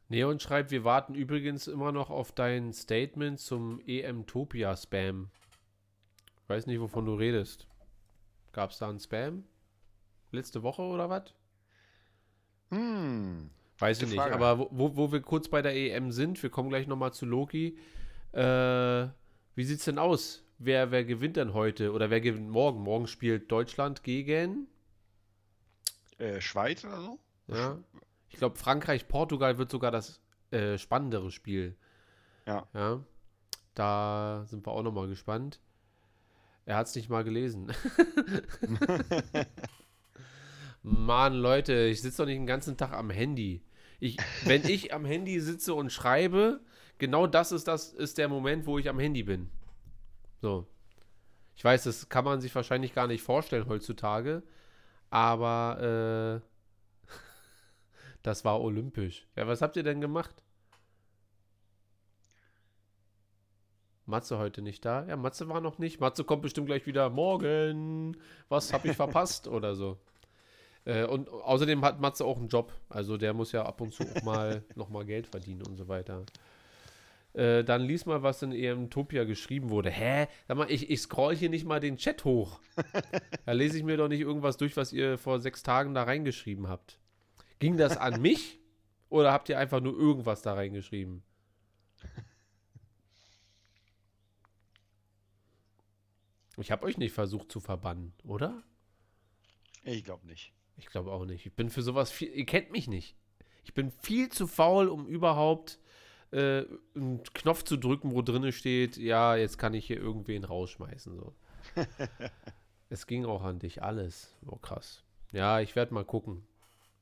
Neon schreibt, wir warten übrigens immer noch auf dein Statement zum EM-Topia-Spam. Weiß nicht, wovon du redest. Gab es da einen Spam? Letzte Woche oder was? hm, Weiß ich nicht. Frage. Aber wo- wo, wo wir kurz bei der EM sind, wir kommen gleich nochmal zu Loki. Äh, wie sieht's denn aus? Wer, wer gewinnt denn heute? Oder wer gewinnt morgen? Morgen spielt Deutschland gegen. äh, Schweiz oder so? Ja. Ich glaube, Frankreich-Portugal wird sogar das äh, spannendere Spiel. Ja. Ja. Da sind wir auch nochmal gespannt. Er hat es nicht mal gelesen. Mann, Leute, ich sitze doch nicht den ganzen Tag am Handy. Ich, wenn ich am Handy sitze und schreibe, genau das ist das ist der Moment, wo ich am Handy bin. So. Ich weiß, das kann man sich wahrscheinlich gar nicht vorstellen heutzutage, aber äh, das war olympisch. Ja, was habt ihr denn gemacht? Matze heute nicht da? Ja, Matze war noch nicht. Matze kommt bestimmt gleich wieder. Morgen. Was habe ich verpasst oder so. Äh, und außerdem hat Matze auch einen Job. Also der muss ja ab und zu auch mal nochmal Geld verdienen und so weiter. Äh, dann lies mal, was in EMtopia geschrieben wurde. Hä? Sag mal, ich, ich scroll hier nicht mal den Chat hoch. da lese ich mir doch nicht irgendwas durch, was ihr vor sechs Tagen da reingeschrieben habt. Ging das an mich? Oder habt ihr einfach nur irgendwas da reingeschrieben? Ich habe euch nicht versucht zu verbannen, oder? Ich glaube nicht. Ich glaube auch nicht. Ich bin für sowas viel. Ihr kennt mich nicht. Ich bin viel zu faul, um überhaupt äh, einen Knopf zu drücken, wo drinne steht, ja, jetzt kann ich hier irgendwen rausschmeißen. So. es ging auch an dich, alles. Oh, krass. Ja, ich werde mal gucken.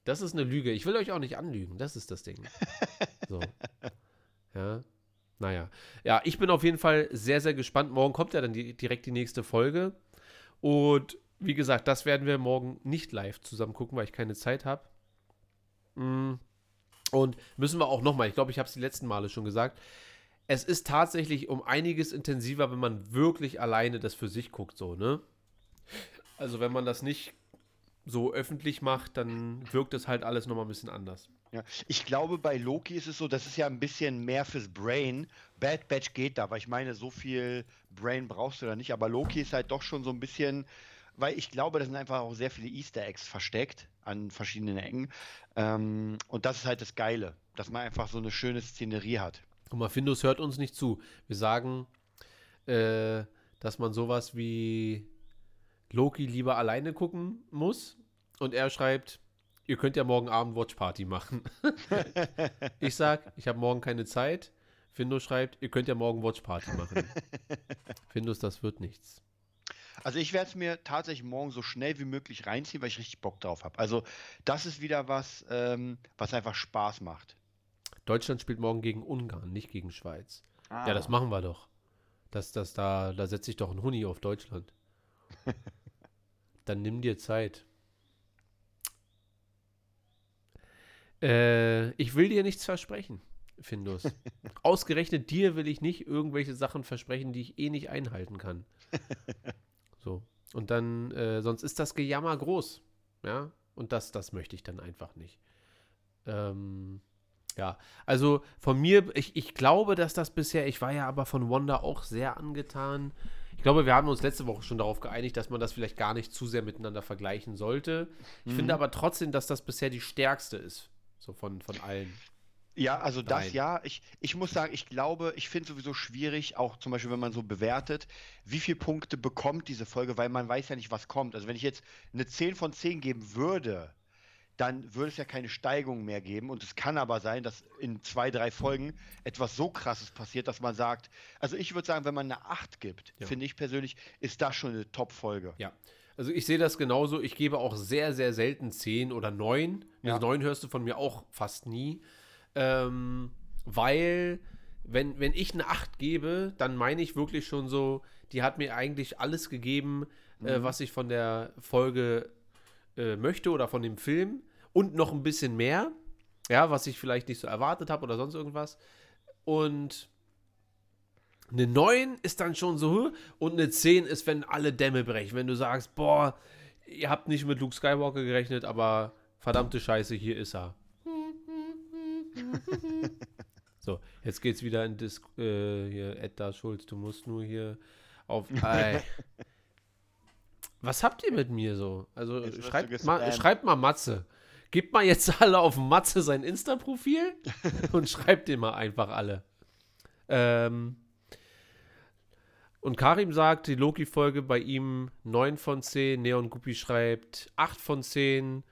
Das ist eine Lüge. Ich will euch auch nicht anlügen. Das ist das Ding. So. Ja. Naja. Ja, ich bin auf jeden Fall sehr, sehr gespannt. Morgen kommt ja dann die, direkt die nächste Folge. Und wie gesagt, das werden wir morgen nicht live zusammen gucken, weil ich keine Zeit habe. Mm. Und müssen wir auch nochmal, ich glaube, ich habe es die letzten Male schon gesagt, es ist tatsächlich um einiges intensiver, wenn man wirklich alleine das für sich guckt, so, ne? Also wenn man das nicht so öffentlich macht, dann wirkt es halt alles nochmal ein bisschen anders. Ja, ich glaube, bei Loki ist es so, das ist ja ein bisschen mehr fürs Brain. Bad Batch geht da, weil ich meine, so viel Brain brauchst du da nicht. Aber Loki ist halt doch schon so ein bisschen, weil ich glaube, da sind einfach auch sehr viele Easter Eggs versteckt an verschiedenen Ecken. Ähm, und das ist halt das Geile, dass man einfach so eine schöne Szenerie hat. Guck mal, Findus hört uns nicht zu. Wir sagen, äh, dass man sowas wie Loki lieber alleine gucken muss. Und er schreibt, ihr könnt ja morgen Abend Watch Party machen. ich sag, ich habe morgen keine Zeit. Findus schreibt, ihr könnt ja morgen Watch Party machen. Findus, das wird nichts. Also ich werde es mir tatsächlich morgen so schnell wie möglich reinziehen, weil ich richtig Bock drauf habe. Also das ist wieder was, ähm, was einfach Spaß macht. Deutschland spielt morgen gegen Ungarn, nicht gegen Schweiz. Ah. Ja, das machen wir doch. Das, das, da, da setze ich doch einen Huni auf Deutschland. Dann nimm dir Zeit. Äh, ich will dir nichts versprechen, Findus. Ausgerechnet dir will ich nicht irgendwelche Sachen versprechen, die ich eh nicht einhalten kann. So. Und dann, äh, sonst ist das Gejammer groß. Ja. Und das, das möchte ich dann einfach nicht. Ähm, ja, also von mir, ich, ich glaube, dass das bisher, ich war ja aber von Wanda auch sehr angetan. Ich glaube, wir haben uns letzte Woche schon darauf geeinigt, dass man das vielleicht gar nicht zu sehr miteinander vergleichen sollte. Ich Mhm. finde aber trotzdem, dass das bisher die stärkste ist. So von, von allen. Ja, also das Nein. ja. Ich, ich muss sagen, ich glaube, ich finde sowieso schwierig, auch zum Beispiel, wenn man so bewertet, wie viele Punkte bekommt diese Folge, weil man weiß ja nicht, was kommt. Also wenn ich jetzt eine 10 von 10 geben würde, dann würde es ja keine Steigung mehr geben. Und es kann aber sein, dass in zwei, drei Folgen etwas so krasses passiert, dass man sagt, also ich würde sagen, wenn man eine 8 gibt, Ja. finde ich persönlich, ist das schon eine Top-Folge. Ja. Also ich sehe das genauso. Ich gebe auch sehr, sehr selten 10 oder 9. Ja. Ja. 9 hörst du von mir auch fast nie. Ähm, weil, wenn, wenn ich eine 8 gebe, dann meine ich wirklich schon so, die hat mir eigentlich alles gegeben, äh, was ich von der Folge äh, möchte oder von dem Film. Und noch ein bisschen mehr. Ja, was ich vielleicht nicht so erwartet habe oder sonst irgendwas. Und eine 9 ist dann schon so, und eine 10 ist, wenn alle Dämme brechen. Wenn du sagst, boah, ihr habt nicht mit Luke Skywalker gerechnet, aber verdammte Scheiße, hier ist er. so, jetzt geht's wieder in Dis äh, hier, Edda Schulz, du musst nur hier auf. Ey. Was habt ihr mit mir so? Also schreibt mal, schreibt mal Matze. Gebt mal jetzt alle auf Matze sein Insta-Profil und schreibt den mal einfach alle. Ähm, und Karim sagt, die Loki-Folge bei ihm 9 von 10, Neon Guppi schreibt 8 von 10.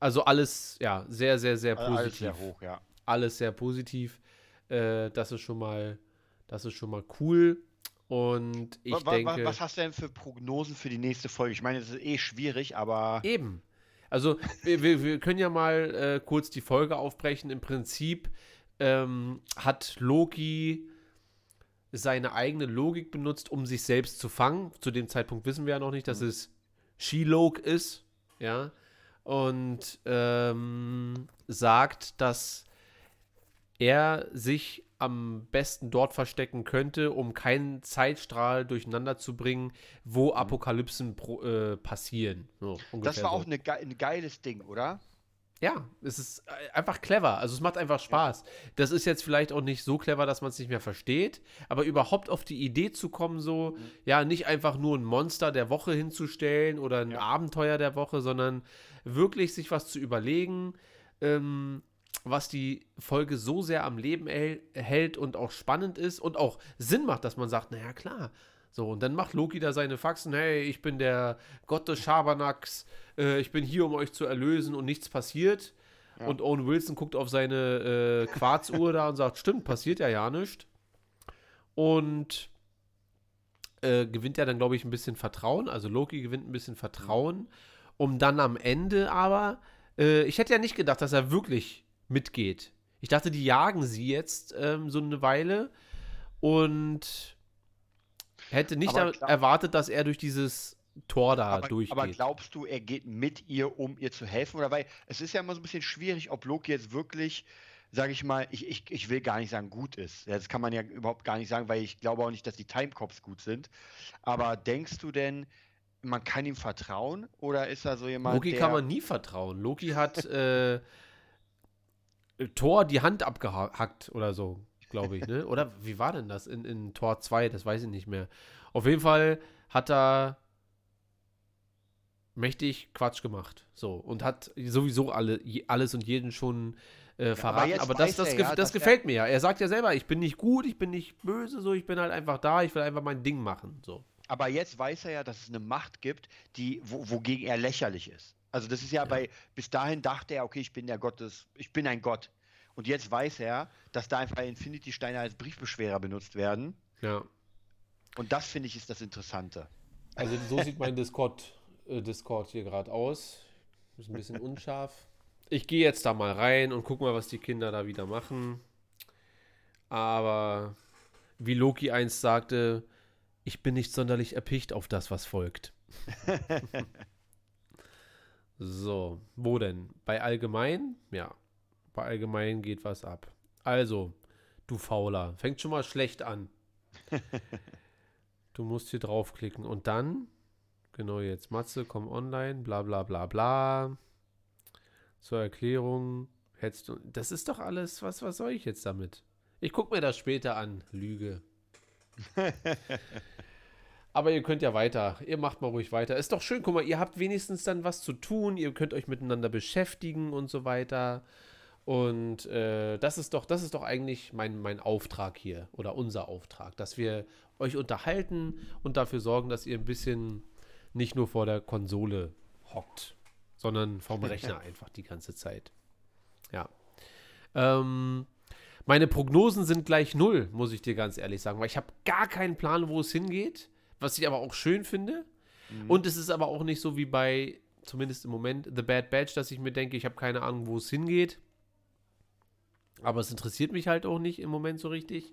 Also alles, ja, sehr, sehr, sehr positiv. Alles sehr hoch, ja. Alles sehr positiv. Äh, das ist schon mal, das ist schon mal cool. Und ich Wa- wa- denke. was hast du denn für Prognosen für die nächste Folge? Ich meine, es ist eh schwierig, aber Eben. Also, wir, wir, wir können ja mal äh, kurz die Folge aufbrechen. Im Prinzip ähm, hat Loki seine eigene Logik benutzt, um sich selbst zu fangen. Zu dem Zeitpunkt wissen wir ja noch nicht, dass es She-Log ist, ja. Und ähm, sagt, dass er sich am besten dort verstecken könnte, um keinen Zeitstrahl durcheinander zu bringen, wo Apokalypsen pro, äh, passieren. So, Das war so. auch eine ge ein geiles Ding, oder? Ja, es ist äh, einfach clever. Also es macht einfach Spaß. Das ist jetzt vielleicht auch nicht so clever, dass man es nicht mehr versteht, aber überhaupt auf die Idee zu kommen, so, ja, nicht einfach nur ein Monster der Woche hinzustellen oder ein Ja. Abenteuer der Woche, sondern wirklich sich was zu überlegen, ähm, was die Folge so sehr am Leben hält und auch spannend ist und auch Sinn macht, dass man sagt, naja, klar. So, und dann macht Loki da seine Faxen, hey, ich bin der Gott des Schabernacks, äh, ich bin hier, um euch zu erlösen und nichts passiert. Und Owen Wilson guckt auf seine äh, Quarzuhr da und sagt, stimmt, passiert ja ja nichts. Und äh, gewinnt ja dann, glaube ich, ein bisschen Vertrauen. Also Loki gewinnt ein bisschen Vertrauen, um dann am Ende aber, äh, ich hätte ja nicht gedacht, dass er wirklich mitgeht. Ich dachte, die jagen sie jetzt ähm, so eine Weile und hätte nicht klar- erwartet, dass er durch dieses Tor da aber, durchgeht. aber glaubst du, er geht mit ihr, um ihr zu helfen? Oder weil es ist ja immer so ein bisschen schwierig, ob Loki jetzt wirklich, sage ich mal, ich, ich, ich will gar nicht sagen, gut ist. Das kann man ja überhaupt gar nicht sagen, weil ich glaube auch nicht, dass die Timecops gut sind. Aber denkst du denn, man kann ihm vertrauen? Oder ist er so jemand, Loki kann man nie vertrauen. Loki hat äh, Thor die Hand abgehackt oder so, glaube ich, ne? Oder wie war denn das in, in Tor 2? Das weiß ich nicht mehr. Auf jeden Fall hat er mächtig Quatsch gemacht. So. Und hat sowieso alle, alles und jeden schon äh, verraten. jetzt Aber, das, weiß das, er ja, das gefällt mir ja. Er sagt ja selber, ich bin nicht gut, ich bin nicht böse, so, ich bin halt einfach da, ich will einfach mein Ding machen. So. Aber jetzt weiß er ja, dass es eine Macht gibt, die, wo, wogegen er lächerlich ist. Also das ist ja, bei, bis dahin dachte er, okay, ich bin der Gott des, ich bin ein Gott. Und jetzt weiß er, dass da einfach Infinity-Steine als Briefbeschwerer benutzt werden. Ja. Und das finde ich ist das Interessante. Also so sieht mein Discord, äh, Discord hier gerade aus. Ist ein bisschen unscharf. Ich gehe jetzt da mal rein und guck mal, was die Kinder da wieder machen. Aber wie Loki einst sagte, ich bin nicht sonderlich erpicht auf das, was folgt. so, wo denn? Bei allgemein? Ja, bei allgemein geht was ab. Also, du Fauler, fängt schon mal schlecht an. Du musst hier draufklicken und dann, genau jetzt, Matze, komm online, bla bla bla bla. Zur Erklärung, hättest du, das ist doch alles, was, was soll ich jetzt damit? Ich gucke mir das später an, Lüge. Aber ihr könnt ja weiter, ihr macht mal ruhig weiter. Ist doch schön, guck mal, ihr habt wenigstens dann was zu tun, ihr könnt euch miteinander beschäftigen und so weiter. Und äh, das ist doch, das ist doch eigentlich mein, mein Auftrag hier oder unser Auftrag, dass wir euch unterhalten und dafür sorgen, dass ihr ein bisschen nicht nur vor der Konsole hockt, sondern vorm Rechner einfach die ganze Zeit. Ja. Ähm, meine Prognosen sind gleich null, muss ich dir ganz ehrlich sagen, weil ich habe gar keinen Plan, wo es hingeht, was ich aber auch schön finde. Und es ist aber auch nicht so wie bei, zumindest im Moment, The Bad Batch, dass ich mir denke, ich habe keine Ahnung, wo es hingeht. Aber es interessiert mich halt auch nicht im Moment so richtig.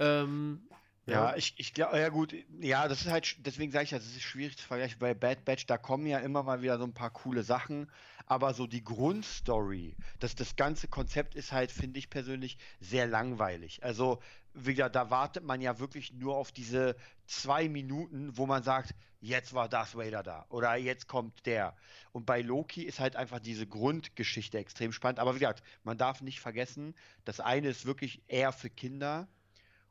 Ähm, Ja, ich, ich glaube, ja gut, ja, das ist halt, deswegen sage ich ja, das ist schwierig zu vergleichen. Bei Bad Batch, da kommen ja immer mal wieder so ein paar coole Sachen, aber so die Grundstory, das, das ganze Konzept ist halt, finde ich persönlich, sehr langweilig. Also, wie gesagt, da wartet man ja wirklich nur auf diese zwei Minuten, wo man sagt, jetzt war Darth Vader da oder jetzt kommt der. Und bei Loki ist halt einfach diese Grundgeschichte extrem spannend. Aber wie gesagt, man darf nicht vergessen, das eine ist wirklich eher für Kinder.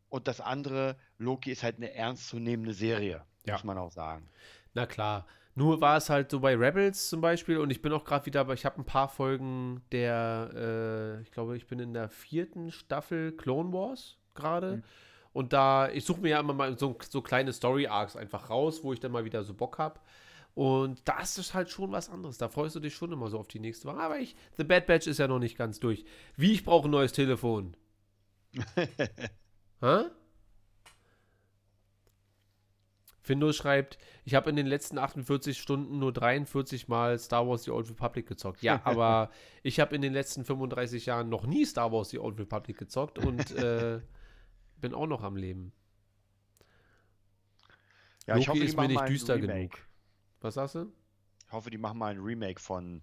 Und das andere, Loki ist halt eine ernstzunehmende Serie, Ja. muss man auch sagen. Na klar. Nur war es halt so bei Rebels zum Beispiel und ich bin auch gerade wieder, aber ich habe ein paar Folgen der, äh, ich glaube, ich bin in der vierten Staffel Clone Wars gerade. Und da, ich suche mir ja immer mal so, so kleine Story-Arcs einfach raus, wo ich dann mal wieder so Bock habe. Und da ist halt schon was anderes. Da freust du dich schon immer so auf die nächste Woche. Aber ich, The Bad Batch ist ja noch nicht ganz durch. Wie, ich brauche ein neues Telefon. Hä? Findo schreibt, ich habe in den letzten 48 Stunden nur 43 Mal Star Wars The Old Republic gezockt. Ja, aber ich habe in den letzten 35 Jahren noch nie Star Wars The Old Republic gezockt und äh, bin auch noch am Leben. Ja, Loki ich hoffe, ist mir nicht düster genug. Was sagst du? Ich hoffe, die machen mal ein Remake von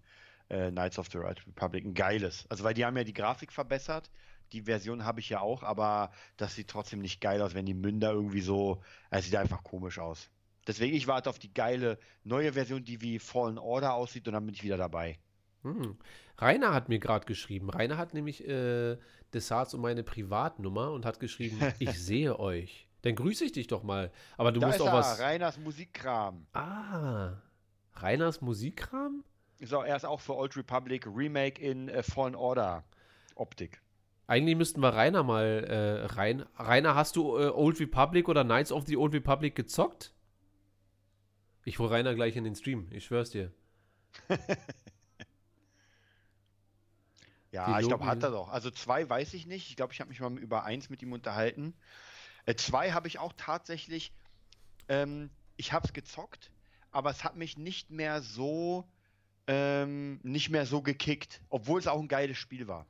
äh, Knights of the Right Republic. Ein geiles. Also, weil die haben ja die Grafik verbessert. Die Version habe ich ja auch, aber das sieht trotzdem nicht geil aus, wenn die Münder irgendwie so. Also, es sieht einfach komisch aus. Deswegen, ich warte auf die geile neue Version, die wie Fallen Order aussieht und dann bin ich wieder dabei. Hm. Rainer hat mir gerade geschrieben. Rainer hat nämlich äh, Desarts um meine Privatnummer und hat geschrieben, ich sehe euch. Dann grüße ich dich doch mal. Aber du da musst auch er, was. Reiners Musikkram. Ah. Rainers Musikkram? So, er ist auch für Old Republic Remake in äh, Fallen Order Optik. Eigentlich müssten wir Rainer mal äh, rein. Rainer, hast du äh, Old Republic oder Knights of the Old Republic gezockt? Ich hole Rainer gleich in den Stream, ich schwör's dir. Ja, ich glaube, hat er doch. Also zwei weiß ich nicht. Ich glaube, ich habe mich mal über eins mit ihm unterhalten. Äh, zwei habe ich auch tatsächlich. Ähm, ich habe es gezockt, aber es hat mich nicht mehr so ähm, nicht mehr so gekickt, obwohl es auch ein geiles Spiel war.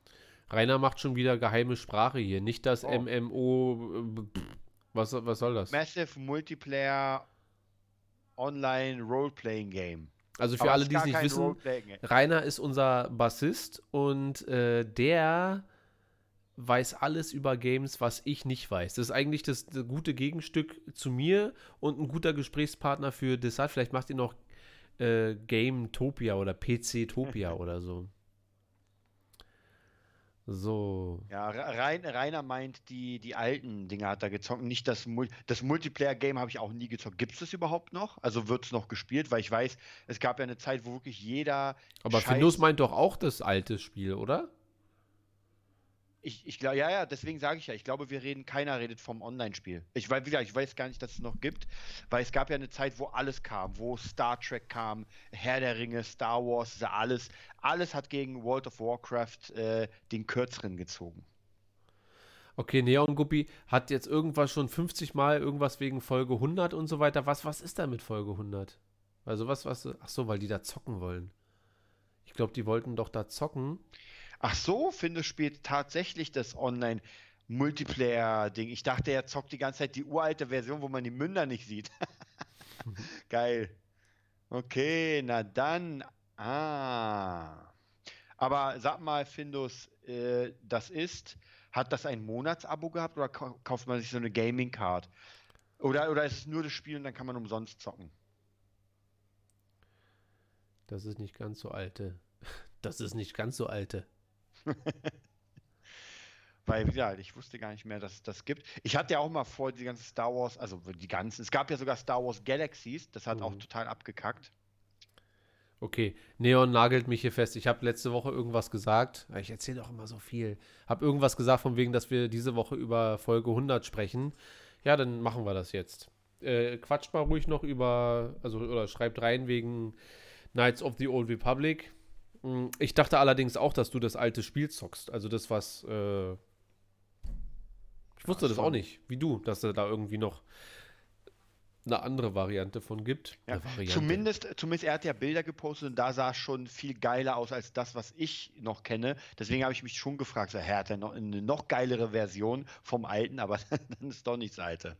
Rainer macht schon wieder geheime Sprache hier. Nicht das Oh. MMO. äh, Was, was soll das? Massive Multiplayer Online Role-Playing Game. Also für Aber alle, die es nicht wissen. Rainer ist unser Bassist und äh, der weiß alles über Games, was ich nicht weiß. Das ist eigentlich das, das gute Gegenstück zu mir und ein guter Gesprächspartner für Desart. Vielleicht macht ihr noch äh, Game Topia oder PC Topia oder so. So. Ja, Rein, Rainer meint, die, die alten Dinge hat er gezockt. Nicht das, Mul das Multiplayer-Game habe ich auch nie gezockt. Gibt es das überhaupt noch? Also wird es noch gespielt? Weil ich weiß, es gab ja eine Zeit, wo wirklich jeder. Aber Scheiß- Findus meint doch auch das alte Spiel, oder? Ich, ich glaube, ja, ja, deswegen sage ich ja, ich glaube, wir reden, keiner redet vom Online-Spiel. Ich weiß, wie gesagt, ich weiß gar nicht, dass es noch gibt, weil es gab ja eine Zeit, wo alles kam, wo Star Trek kam, Herr der Ringe, Star Wars, alles, alles hat gegen World of Warcraft äh, den kürzeren gezogen. Okay, Neon Guppi hat jetzt irgendwas schon 50 Mal irgendwas wegen Folge 100 und so weiter. Was, was ist da mit Folge 100? Also was, was, ach so, weil die da zocken wollen. Ich glaube, die wollten doch da zocken. Ach so, Findus spielt tatsächlich das Online-Multiplayer-Ding. Ich dachte, er zockt die ganze Zeit die uralte Version, wo man die Münder nicht sieht. Geil. Okay, na dann. Ah. Aber sag mal, Findus, äh, das ist, hat das ein Monatsabo gehabt oder kau- kauft man sich so eine Gaming-Card? Oder, oder ist es nur das Spiel und dann kann man umsonst zocken? Das ist nicht ganz so alte. Das ist nicht ganz so alte. Weil, wie gesagt, ich wusste gar nicht mehr, dass es das gibt. Ich hatte ja auch mal vor, die ganzen Star Wars, also die ganzen, es gab ja sogar Star Wars Galaxies, das hat auch Mhm. total abgekackt. Okay, Neon nagelt mich hier fest. Ich habe letzte Woche irgendwas gesagt. Ich erzähle doch immer so viel. Habe irgendwas gesagt von wegen, dass wir diese Woche über Folge 100 sprechen. Ja, dann machen wir das jetzt. Äh, quatscht mal ruhig noch über, also oder schreibt rein wegen Knights of the Old Republic. Mm, Ich dachte allerdings auch, dass du das alte Spiel zockst. Also das, was äh, ich wusste Ach das auch nicht, wie du, dass es da irgendwie noch eine andere Variante von gibt. Ja, Variante. zumindest, zumindest er hat ja Bilder gepostet und da sah es schon viel geiler aus als das, was ich noch kenne. Deswegen habe ich mich schon gefragt, so, er hat ja noch eine noch geilere Version vom alten, aber dann ist doch nicht das alte.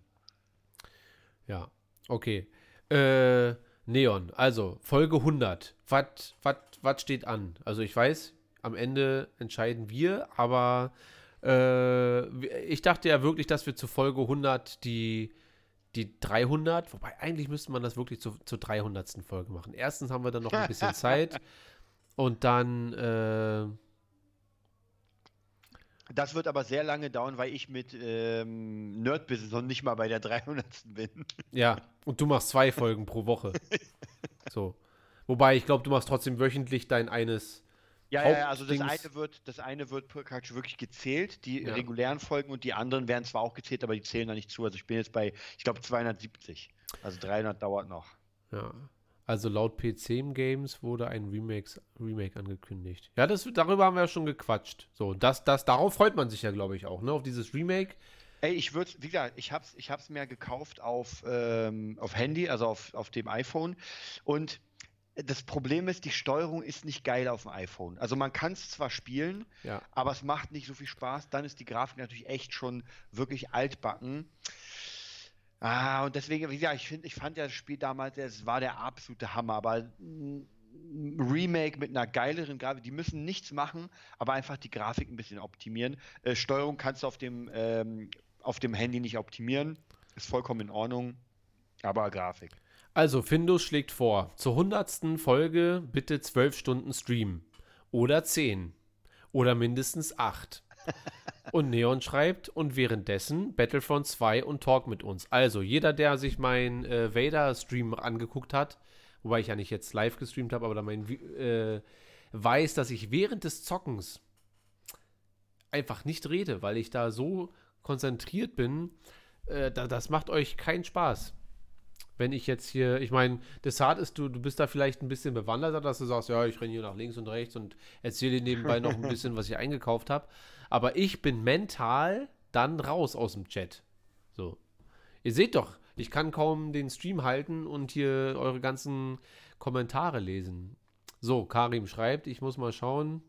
Ja, okay. Äh, Neon, also Folge 100. Was steht an? Also ich weiß, am Ende entscheiden wir, aber äh, ich dachte ja wirklich, dass wir zu Folge 100 die, die 300, wobei eigentlich müsste man das wirklich zu, zur 300. Folge machen. Erstens haben wir dann noch ein bisschen Zeit und dann, äh, Das wird aber sehr lange dauern, weil ich mit ähm, Nerd-Business noch nicht mal bei der 300. bin. ja, und du machst zwei Folgen pro Woche. So. Wobei, ich glaube, du machst trotzdem wöchentlich dein eines. Ja, ja, also das eine wird, das eine wird praktisch wirklich gezählt, die Ja. regulären Folgen und die anderen werden zwar auch gezählt, aber die zählen da nicht zu. Also ich bin jetzt bei, ich glaube, 270. Also 300 dauert noch. Ja. Also laut PC Games wurde ein Remakes, Remake angekündigt. Ja, das, darüber haben wir ja schon gequatscht. So, das, das, darauf freut man sich ja, glaube ich, auch, ne? Auf dieses Remake. Ey, ich würde, wie gesagt, ich hab's, ich hab's mir gekauft auf, ähm, auf Handy, also auf, auf dem iPhone. Und das Problem ist, die Steuerung ist nicht geil auf dem iPhone. Also man kann es zwar spielen, Ja. aber es macht nicht so viel Spaß. Dann ist die Grafik natürlich echt schon wirklich altbacken. Ah, und deswegen, wie gesagt, ich, find, ich fand ja das Spiel damals, es war der absolute Hammer, aber ein Remake mit einer geileren Grafik, die müssen nichts machen, aber einfach die Grafik ein bisschen optimieren. Äh, Steuerung kannst du auf dem, ähm, auf dem Handy nicht optimieren, ist vollkommen in Ordnung, aber Grafik. Also, Findus schlägt vor, zur hundertsten Folge bitte zwölf Stunden streamen. Oder zehn. Oder mindestens acht. Und Neon schreibt, und währenddessen Battlefront 2 und Talk mit uns. Also, jeder, der sich mein äh, Vader-Stream angeguckt hat, wobei ich ja nicht jetzt live gestreamt habe, aber da mein, äh, weiß, dass ich während des Zockens einfach nicht rede, weil ich da so konzentriert bin, äh, da, das macht euch keinen Spaß. Wenn ich jetzt hier, ich meine, das hart ist, du, du bist da vielleicht ein bisschen bewanderter, dass du sagst, ja, ich renne hier nach links und rechts und erzähle dir nebenbei noch ein bisschen, was ich eingekauft habe. Aber ich bin mental dann raus aus dem Chat. So. Ihr seht doch, ich kann kaum den Stream halten und hier eure ganzen Kommentare lesen. So, Karim schreibt, ich muss mal schauen,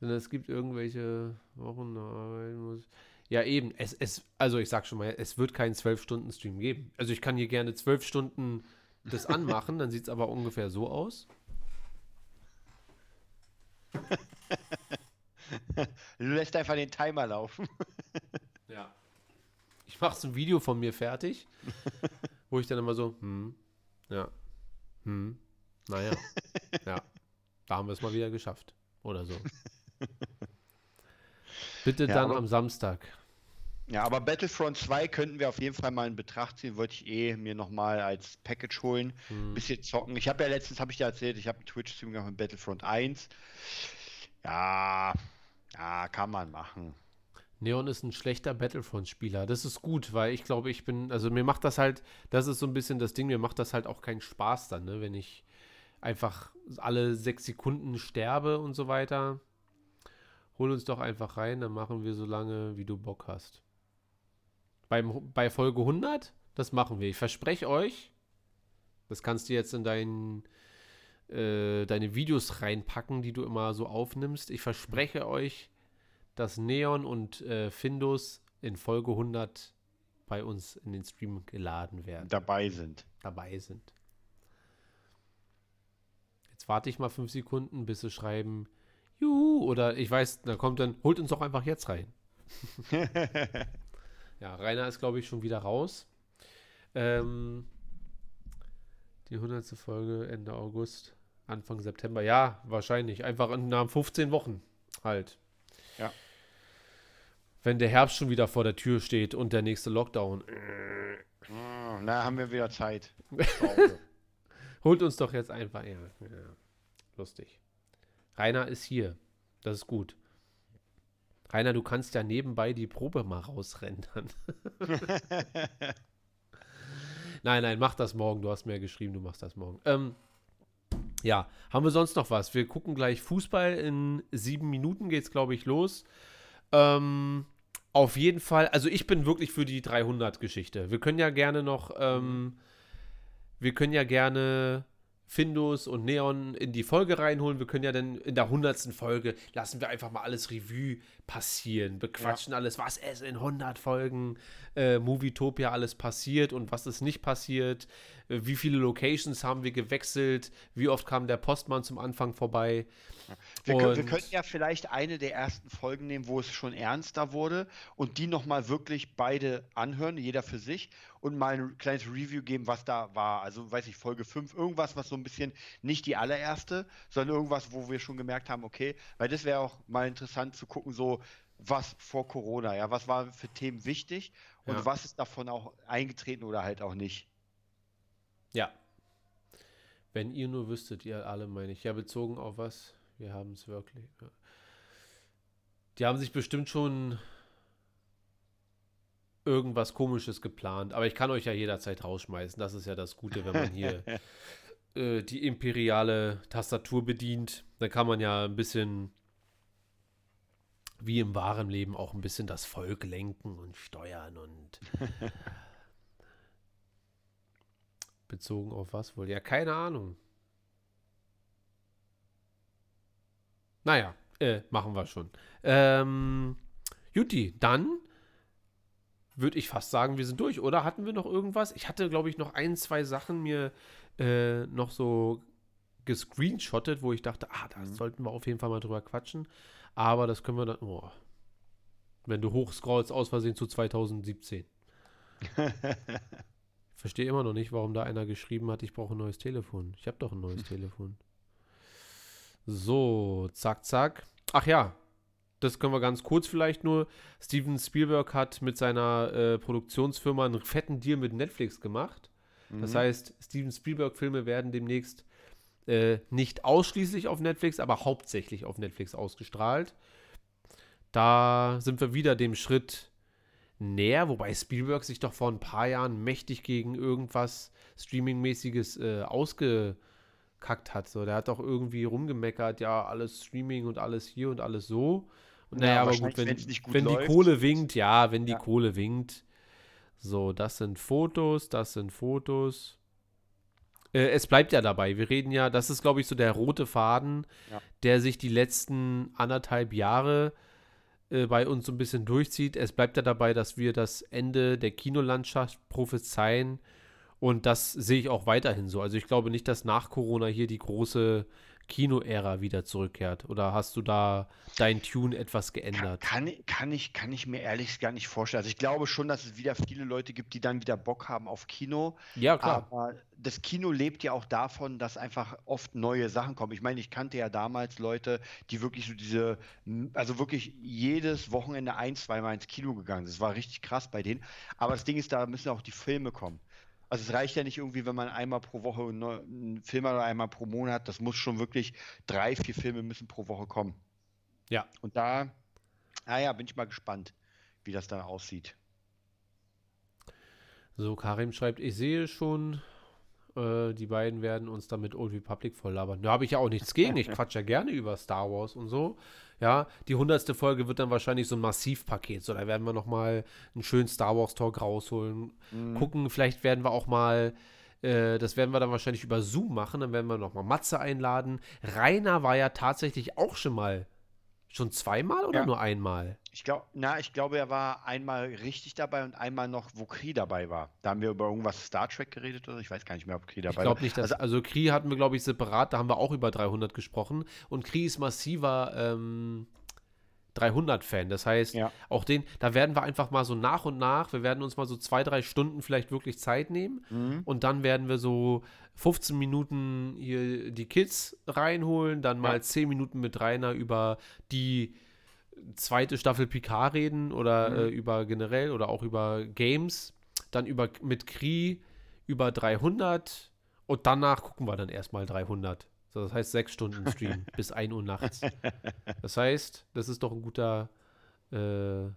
denn es gibt irgendwelche Wochen. Ja, eben. Es, es, also ich sag schon mal, es wird keinen 12-Stunden-Stream geben. Also ich kann hier gerne 12 Stunden das anmachen, dann sieht es aber ungefähr so aus. Du lässt einfach den Timer laufen. Ja. Ich mache so ein Video von mir fertig, wo ich dann immer so, hm, ja, hm, naja, ja, da haben wir es mal wieder geschafft. Oder so. Bitte Ja, dann aber- am Samstag. Ja, aber Battlefront 2 könnten wir auf jeden Fall mal in Betracht ziehen. Wollte ich eh mir nochmal als Package holen. Hm. Bisschen zocken. Ich habe ja letztens, habe ich dir erzählt, ich habe einen Twitch-Stream gemacht mit Battlefront 1. Ja, ja, kann man machen. Neon ist ein schlechter Battlefront-Spieler. Das ist gut, weil ich glaube, ich bin, also mir macht das halt, das ist so ein bisschen das Ding, mir macht das halt auch keinen Spaß dann, ne? wenn ich einfach alle sechs Sekunden sterbe und so weiter. Hol uns doch einfach rein, dann machen wir so lange, wie du Bock hast. Beim, bei Folge 100, das machen wir. Ich verspreche euch, das kannst du jetzt in deinen, äh, deine Videos reinpacken, die du immer so aufnimmst. Ich verspreche euch, dass Neon und äh, Findus in Folge 100 bei uns in den Stream geladen werden, Dabei sind. dabei sind. Jetzt warte ich mal fünf Sekunden, bis sie schreiben, Juhu, oder ich weiß, da kommt dann, holt uns doch einfach jetzt rein. ja, Rainer ist, glaube ich, schon wieder raus. Ähm, die 100. Folge Ende August, Anfang September. Ja, wahrscheinlich. Einfach in, nach 15 Wochen halt. Ja. Wenn der Herbst schon wieder vor der Tür steht und der nächste Lockdown. Ah, Na, haben wir wieder Zeit. Holt uns doch jetzt einfach. Ja, ja. Lustig. Rainer ist hier. Das ist gut. Rainer, du kannst ja nebenbei die Probe mal rausrendern. nein, nein, mach das morgen. Du hast mir ja geschrieben, du machst das morgen. Ähm, ja, haben wir sonst noch was? Wir gucken gleich Fußball. In sieben Minuten geht's, glaube ich, los. Ähm, auf jeden Fall, also ich bin wirklich für die 300-Geschichte. Wir können ja gerne noch, ähm, wir können ja gerne Findus und Neon in die Folge reinholen. Wir können ja dann in der 100. Folge lassen wir einfach mal alles Revue passieren, bequatschen alles, was es in 100 Folgen äh, Movietopia alles passiert und was ist nicht passiert, äh, wie viele Locations haben wir gewechselt, wie oft kam der Postmann zum Anfang vorbei. Wir, können, wir könnten ja vielleicht eine der ersten Folgen nehmen, wo es schon ernster wurde und die nochmal wirklich beide anhören, jeder für sich und mal ein kleines Review geben, was da war. Also, weiß ich, Folge 5, irgendwas, was so ein bisschen nicht die allererste, sondern irgendwas, wo wir schon gemerkt haben, okay, weil das wäre auch mal interessant zu gucken, so was vor Corona, ja, was war für Themen wichtig und Ja. was ist davon auch eingetreten oder halt auch nicht. Ja. Wenn ihr nur wüsstet, ihr alle meine ich. Ja, bezogen auf was? Wir haben es wirklich. Ja. Die haben sich bestimmt schon irgendwas Komisches geplant. Aber ich kann euch ja jederzeit rausschmeißen. Das ist ja das Gute, wenn man hier äh, die imperiale Tastatur bedient. Dann kann man ja ein bisschen wie im wahren Leben auch ein bisschen das Volk lenken und steuern und bezogen auf was wohl? Ja, keine Ahnung. Naja, äh, machen wir schon. Ähm, Juti, dann würde ich fast sagen, wir sind durch. Oder hatten wir noch irgendwas? Ich hatte, glaube ich, noch ein, zwei Sachen mir äh, noch so gescreenshottet, wo ich dachte, ah, da sollten wir auf jeden Fall mal drüber quatschen. Aber das können wir dann, oh, wenn du hochscrollst, aus Versehen zu 2017. Ich verstehe immer noch nicht, warum da einer geschrieben hat, ich brauche ein neues Telefon. Ich habe doch ein neues Telefon. So, zack, zack. Ach ja, das können wir ganz kurz vielleicht nur. Steven Spielberg hat mit seiner äh, Produktionsfirma einen fetten Deal mit Netflix gemacht. Das heißt, Steven Spielberg-Filme werden demnächst äh, nicht ausschließlich auf Netflix, aber hauptsächlich auf Netflix ausgestrahlt. Da sind wir wieder dem Schritt näher, wobei Spielberg sich doch vor ein paar Jahren mächtig gegen irgendwas Streaming-mäßiges äh, ausgekackt hat. So, der hat doch irgendwie rumgemeckert, ja, alles Streaming und alles hier und alles so. Und Ja, naja, aber gut, wenn, gut wenn die läuft. Kohle winkt, ja, wenn die Ja. Kohle winkt. So, das sind Fotos, das sind Fotos. Äh, es bleibt ja dabei. Wir reden ja, das ist, glaube ich, so der rote Faden, Ja. der sich die letzten anderthalb Jahre äh, bei uns so ein bisschen durchzieht. Es bleibt ja dabei, dass wir das Ende der Kinolandschaft prophezeien. Und das sehe ich auch weiterhin so. Also ich glaube nicht, dass nach Corona hier die große Kino-Ära wieder zurückkehrt. Oder hast du da dein Tune etwas Kann, geändert? kann, kann, ich, kann ich mir ehrlich gar nicht vorstellen. Also ich glaube schon, dass es wieder viele Leute gibt, die dann wieder Bock haben auf Kino. Ja, klar. Aber das Kino lebt ja auch davon, dass einfach oft neue Sachen kommen. Ich meine, ich kannte ja damals Leute, die wirklich so diese, also wirklich jedes Wochenende ein, zweimal ins Kino gegangen sind. Das war richtig krass bei denen. Aber das Ding ist, da müssen auch die Filme kommen. Also es reicht ja nicht irgendwie, wenn man einmal pro Woche einen Film hat oder einmal pro Monat. Das muss schon wirklich drei, vier Filme müssen pro Woche kommen. Ja. Und da, naja, bin ich mal gespannt, wie das dann aussieht. So, Karim schreibt, ich sehe schon, äh, die beiden werden uns damit Old Republic voll labern. Da habe ich ja auch nichts gegen. Ich quatsche ja gerne über Star Wars und so. Ja, die hundertste Folge wird dann wahrscheinlich so ein Massivpaket. So, da werden wir noch mal einen schönen Star Wars Talk rausholen. Gucken, vielleicht werden wir auch mal, äh, das werden wir dann wahrscheinlich über Zoom machen. Dann werden wir noch mal Matze einladen. Rainer war ja tatsächlich auch schon mal, schon zweimal oder Ja. nur einmal? Ich glaube, na, ich glaube, er war einmal richtig dabei und einmal noch, wo Kree dabei war. Da haben wir über irgendwas Star Trek geredet oder ich weiß gar nicht mehr, ob Kree dabei Ich glaube war. nicht, dass. Also, Also, Kri hatten wir, glaube ich, separat, da haben wir auch über 300 gesprochen. Und Kri ist massiver ähm, 300-Fan. Das heißt, Ja. auch den, da werden wir einfach mal so nach und nach, wir werden uns mal so zwei, drei Stunden vielleicht wirklich Zeit nehmen. Mhm. Und dann werden wir so 15 Minuten hier die Kids reinholen, dann mal Ja. 10 Minuten mit Rainer über die zweite Staffel Picard reden oder Mhm. äh, über generell oder auch über Games, dann über mit Kri über 300 und danach gucken wir dann erstmal 300. So, das heißt sechs Stunden Stream bis 1 Uhr nachts. Das heißt, das ist doch ein guter äh,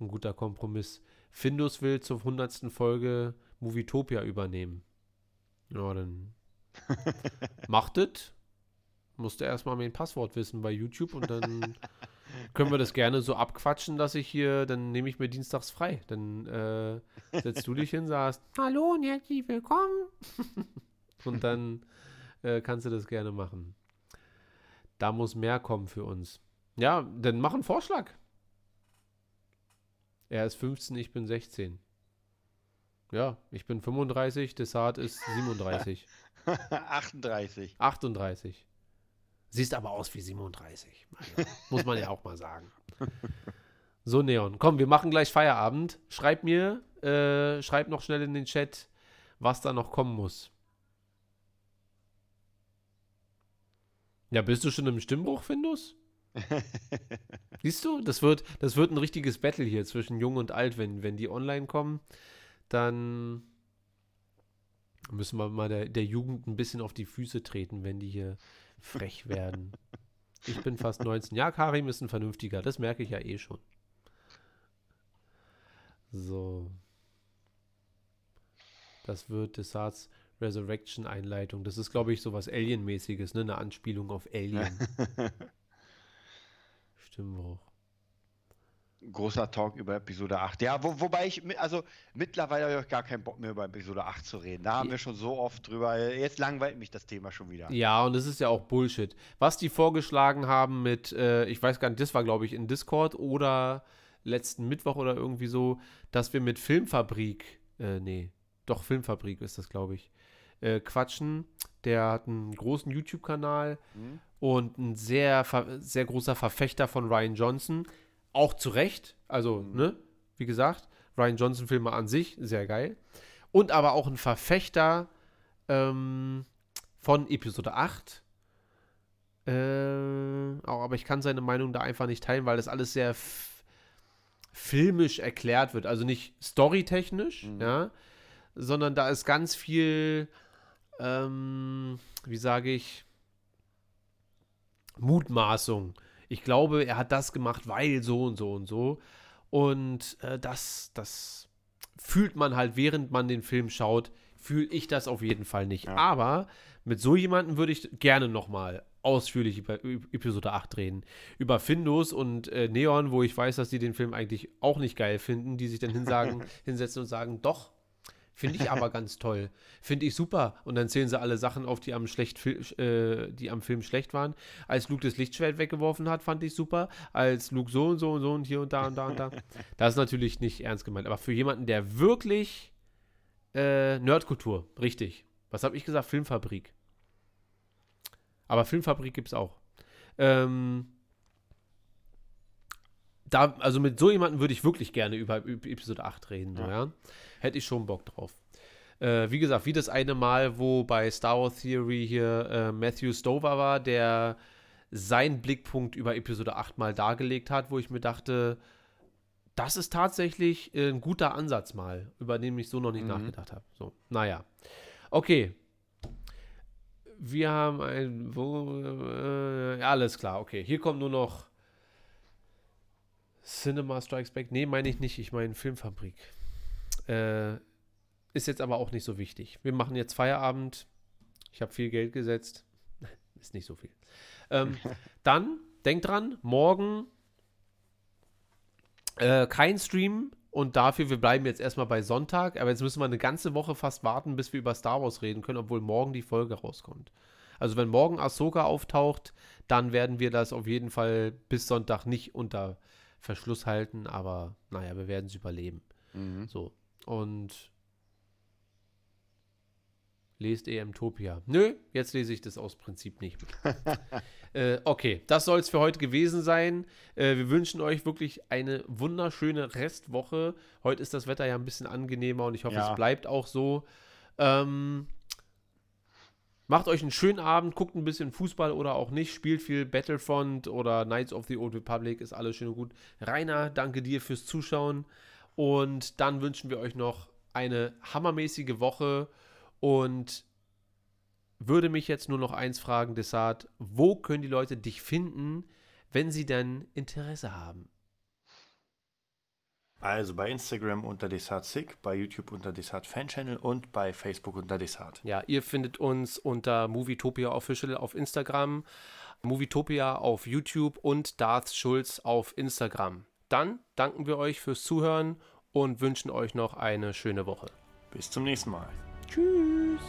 ein guter Kompromiss. Findus will zur 100. Folge Movietopia übernehmen. Ja, dann macht es. Musste erstmal mein Passwort wissen bei YouTube und dann können wir das gerne so abquatschen, dass ich hier, dann nehme ich mir dienstags frei. Dann äh, setzt du dich hin, sagst Hallo und herzlich willkommen. und dann äh, kannst du das gerne machen. Da muss mehr kommen für uns. Ja, dann mach einen Vorschlag. Er ist 15, ich bin 16. Ja, ich bin 35, Desart ist 37. 38. 38. Siehst aber aus wie 37. Mein Gott, Muss man ja auch mal sagen. So, Neon. Komm, wir machen gleich Feierabend. Schreib mir, äh, schreib noch schnell in den Chat, was da noch kommen muss. Ja, bist du schon im Stimmbruch, Findus? Siehst du, das wird, das wird ein richtiges Battle hier zwischen Jung und Alt, wenn, wenn die online kommen. Dann müssen wir mal der, der Jugend ein bisschen auf die Füße treten, wenn die hier frech werden. Ich bin fast 19. Ja, Karim ist ein vernünftiger, das merke ich ja eh schon. So. Das wird Desarts Resurrection Einleitung. Das ist, glaube ich, so was Alien-mäßiges, ne? Eine Anspielung auf Alien. Stimmbruch. Großer Talk über Episode 8. Ja, wo, wobei ich, also mittlerweile habe ich gar keinen Bock mehr über Episode 8 zu reden. Da haben wir schon so oft drüber. Jetzt langweilt mich das Thema schon wieder. Ja, und es ist ja auch Bullshit. Was die vorgeschlagen haben mit, äh, ich weiß gar nicht, das war, glaube ich, in Discord oder letzten Mittwoch oder irgendwie so, dass wir mit Filmfabrik, äh, nee, doch Filmfabrik ist das, glaube ich, äh, quatschen. Der hat einen großen YouTube-Kanal Mhm. und ein sehr, sehr großer Verfechter von Ryan Johnson. Auch zu Recht. Also, ne, wie gesagt, Ryan Johnson-Filme an sich, sehr geil. Und aber auch ein Verfechter ähm, von Episode 8. Äh, auch, aber ich kann seine Meinung da einfach nicht teilen, weil das alles sehr filmisch erklärt wird. Also nicht storytechnisch, Mhm. ja, sondern da ist ganz viel, ähm, wie sage ich, Mutmaßung. Ich glaube, er hat das gemacht, weil so und so und so. Und äh, das, das fühlt man halt, während man den Film schaut, fühle ich das auf jeden Fall nicht. Ja. Aber mit so jemandem würde ich gerne nochmal ausführlich über Episode 8 reden. Über Findus und äh, Neon, wo ich weiß, dass die den Film eigentlich auch nicht geil finden, die sich dann hinsagen, hinsetzen und sagen, doch, finde ich aber ganz toll. Finde ich super. Und dann zählen sie alle Sachen auf, die am, schlecht, äh, die am Film schlecht waren. Als Luke das Lichtschwert weggeworfen hat, fand ich super. Als Luke so und so und so und hier und da und da und da. Das ist natürlich nicht ernst gemeint. Aber für jemanden, der wirklich äh, Nerdkultur, richtig. Was habe ich gesagt? Filmfabrik. Aber Filmfabrik gibt es auch. Ähm, da, also mit so jemandem würde ich wirklich gerne über, über Episode 8 reden. So, Ja. Hätte ich schon Bock drauf. Äh, wie gesagt, wie das eine Mal, wo bei Star Wars Theory hier äh, Matthew Stover war, der seinen Blickpunkt über Episode 8 mal dargelegt hat, wo ich mir dachte, das ist tatsächlich äh, ein guter Ansatz mal, über den ich so noch nicht Mhm. nachgedacht habe. So, naja. Okay. Wir haben ein. Wo, äh, alles klar, okay. Hier kommt nur noch Cinema Strikes Back. Nee, meine ich nicht. Ich meine Filmfabrik. Äh, ist jetzt aber auch nicht so wichtig. Wir machen jetzt Feierabend. Ich habe viel Geld gesetzt. Ist nicht so viel. Ähm, dann, denkt dran, morgen äh, kein Stream und dafür, wir bleiben jetzt erstmal bei Sonntag, aber jetzt müssen wir eine ganze Woche fast warten, bis wir über Star Wars reden können, obwohl morgen die Folge rauskommt. Also wenn morgen Ahsoka auftaucht, dann werden wir das auf jeden Fall bis Sonntag nicht unter Verschluss halten, aber naja, wir werden es überleben. Mhm. So. Und lest EMtopia. Nö, jetzt lese ich das aus Prinzip nicht äh, okay, das soll es für heute gewesen sein. Äh, wir wünschen euch wirklich eine wunderschöne Restwoche. Heute ist das Wetter ja ein bisschen angenehmer und ich hoffe, Ja. es bleibt auch so. Ähm, macht euch einen schönen Abend, guckt ein bisschen Fußball oder auch nicht, spielt viel Battlefront oder Knights of the Old Republic, ist alles schön und gut. Rainer, danke dir fürs Zuschauen und dann wünschen wir euch noch eine hammermäßige Woche und würde mich jetzt nur noch eins fragen, Desart, wo können die Leute dich finden, wenn sie denn Interesse haben? Also bei Instagram unter DesartSick, bei YouTube unter Desart Fan Channel und bei Facebook unter Desart. Ja, ihr findet uns unter Movietopia Official auf Instagram, Movietopia auf YouTube und Darth Schulz auf Instagram. Dann danken wir euch fürs Zuhören und wünschen euch noch eine schöne Woche. Bis zum nächsten Mal. Tschüss.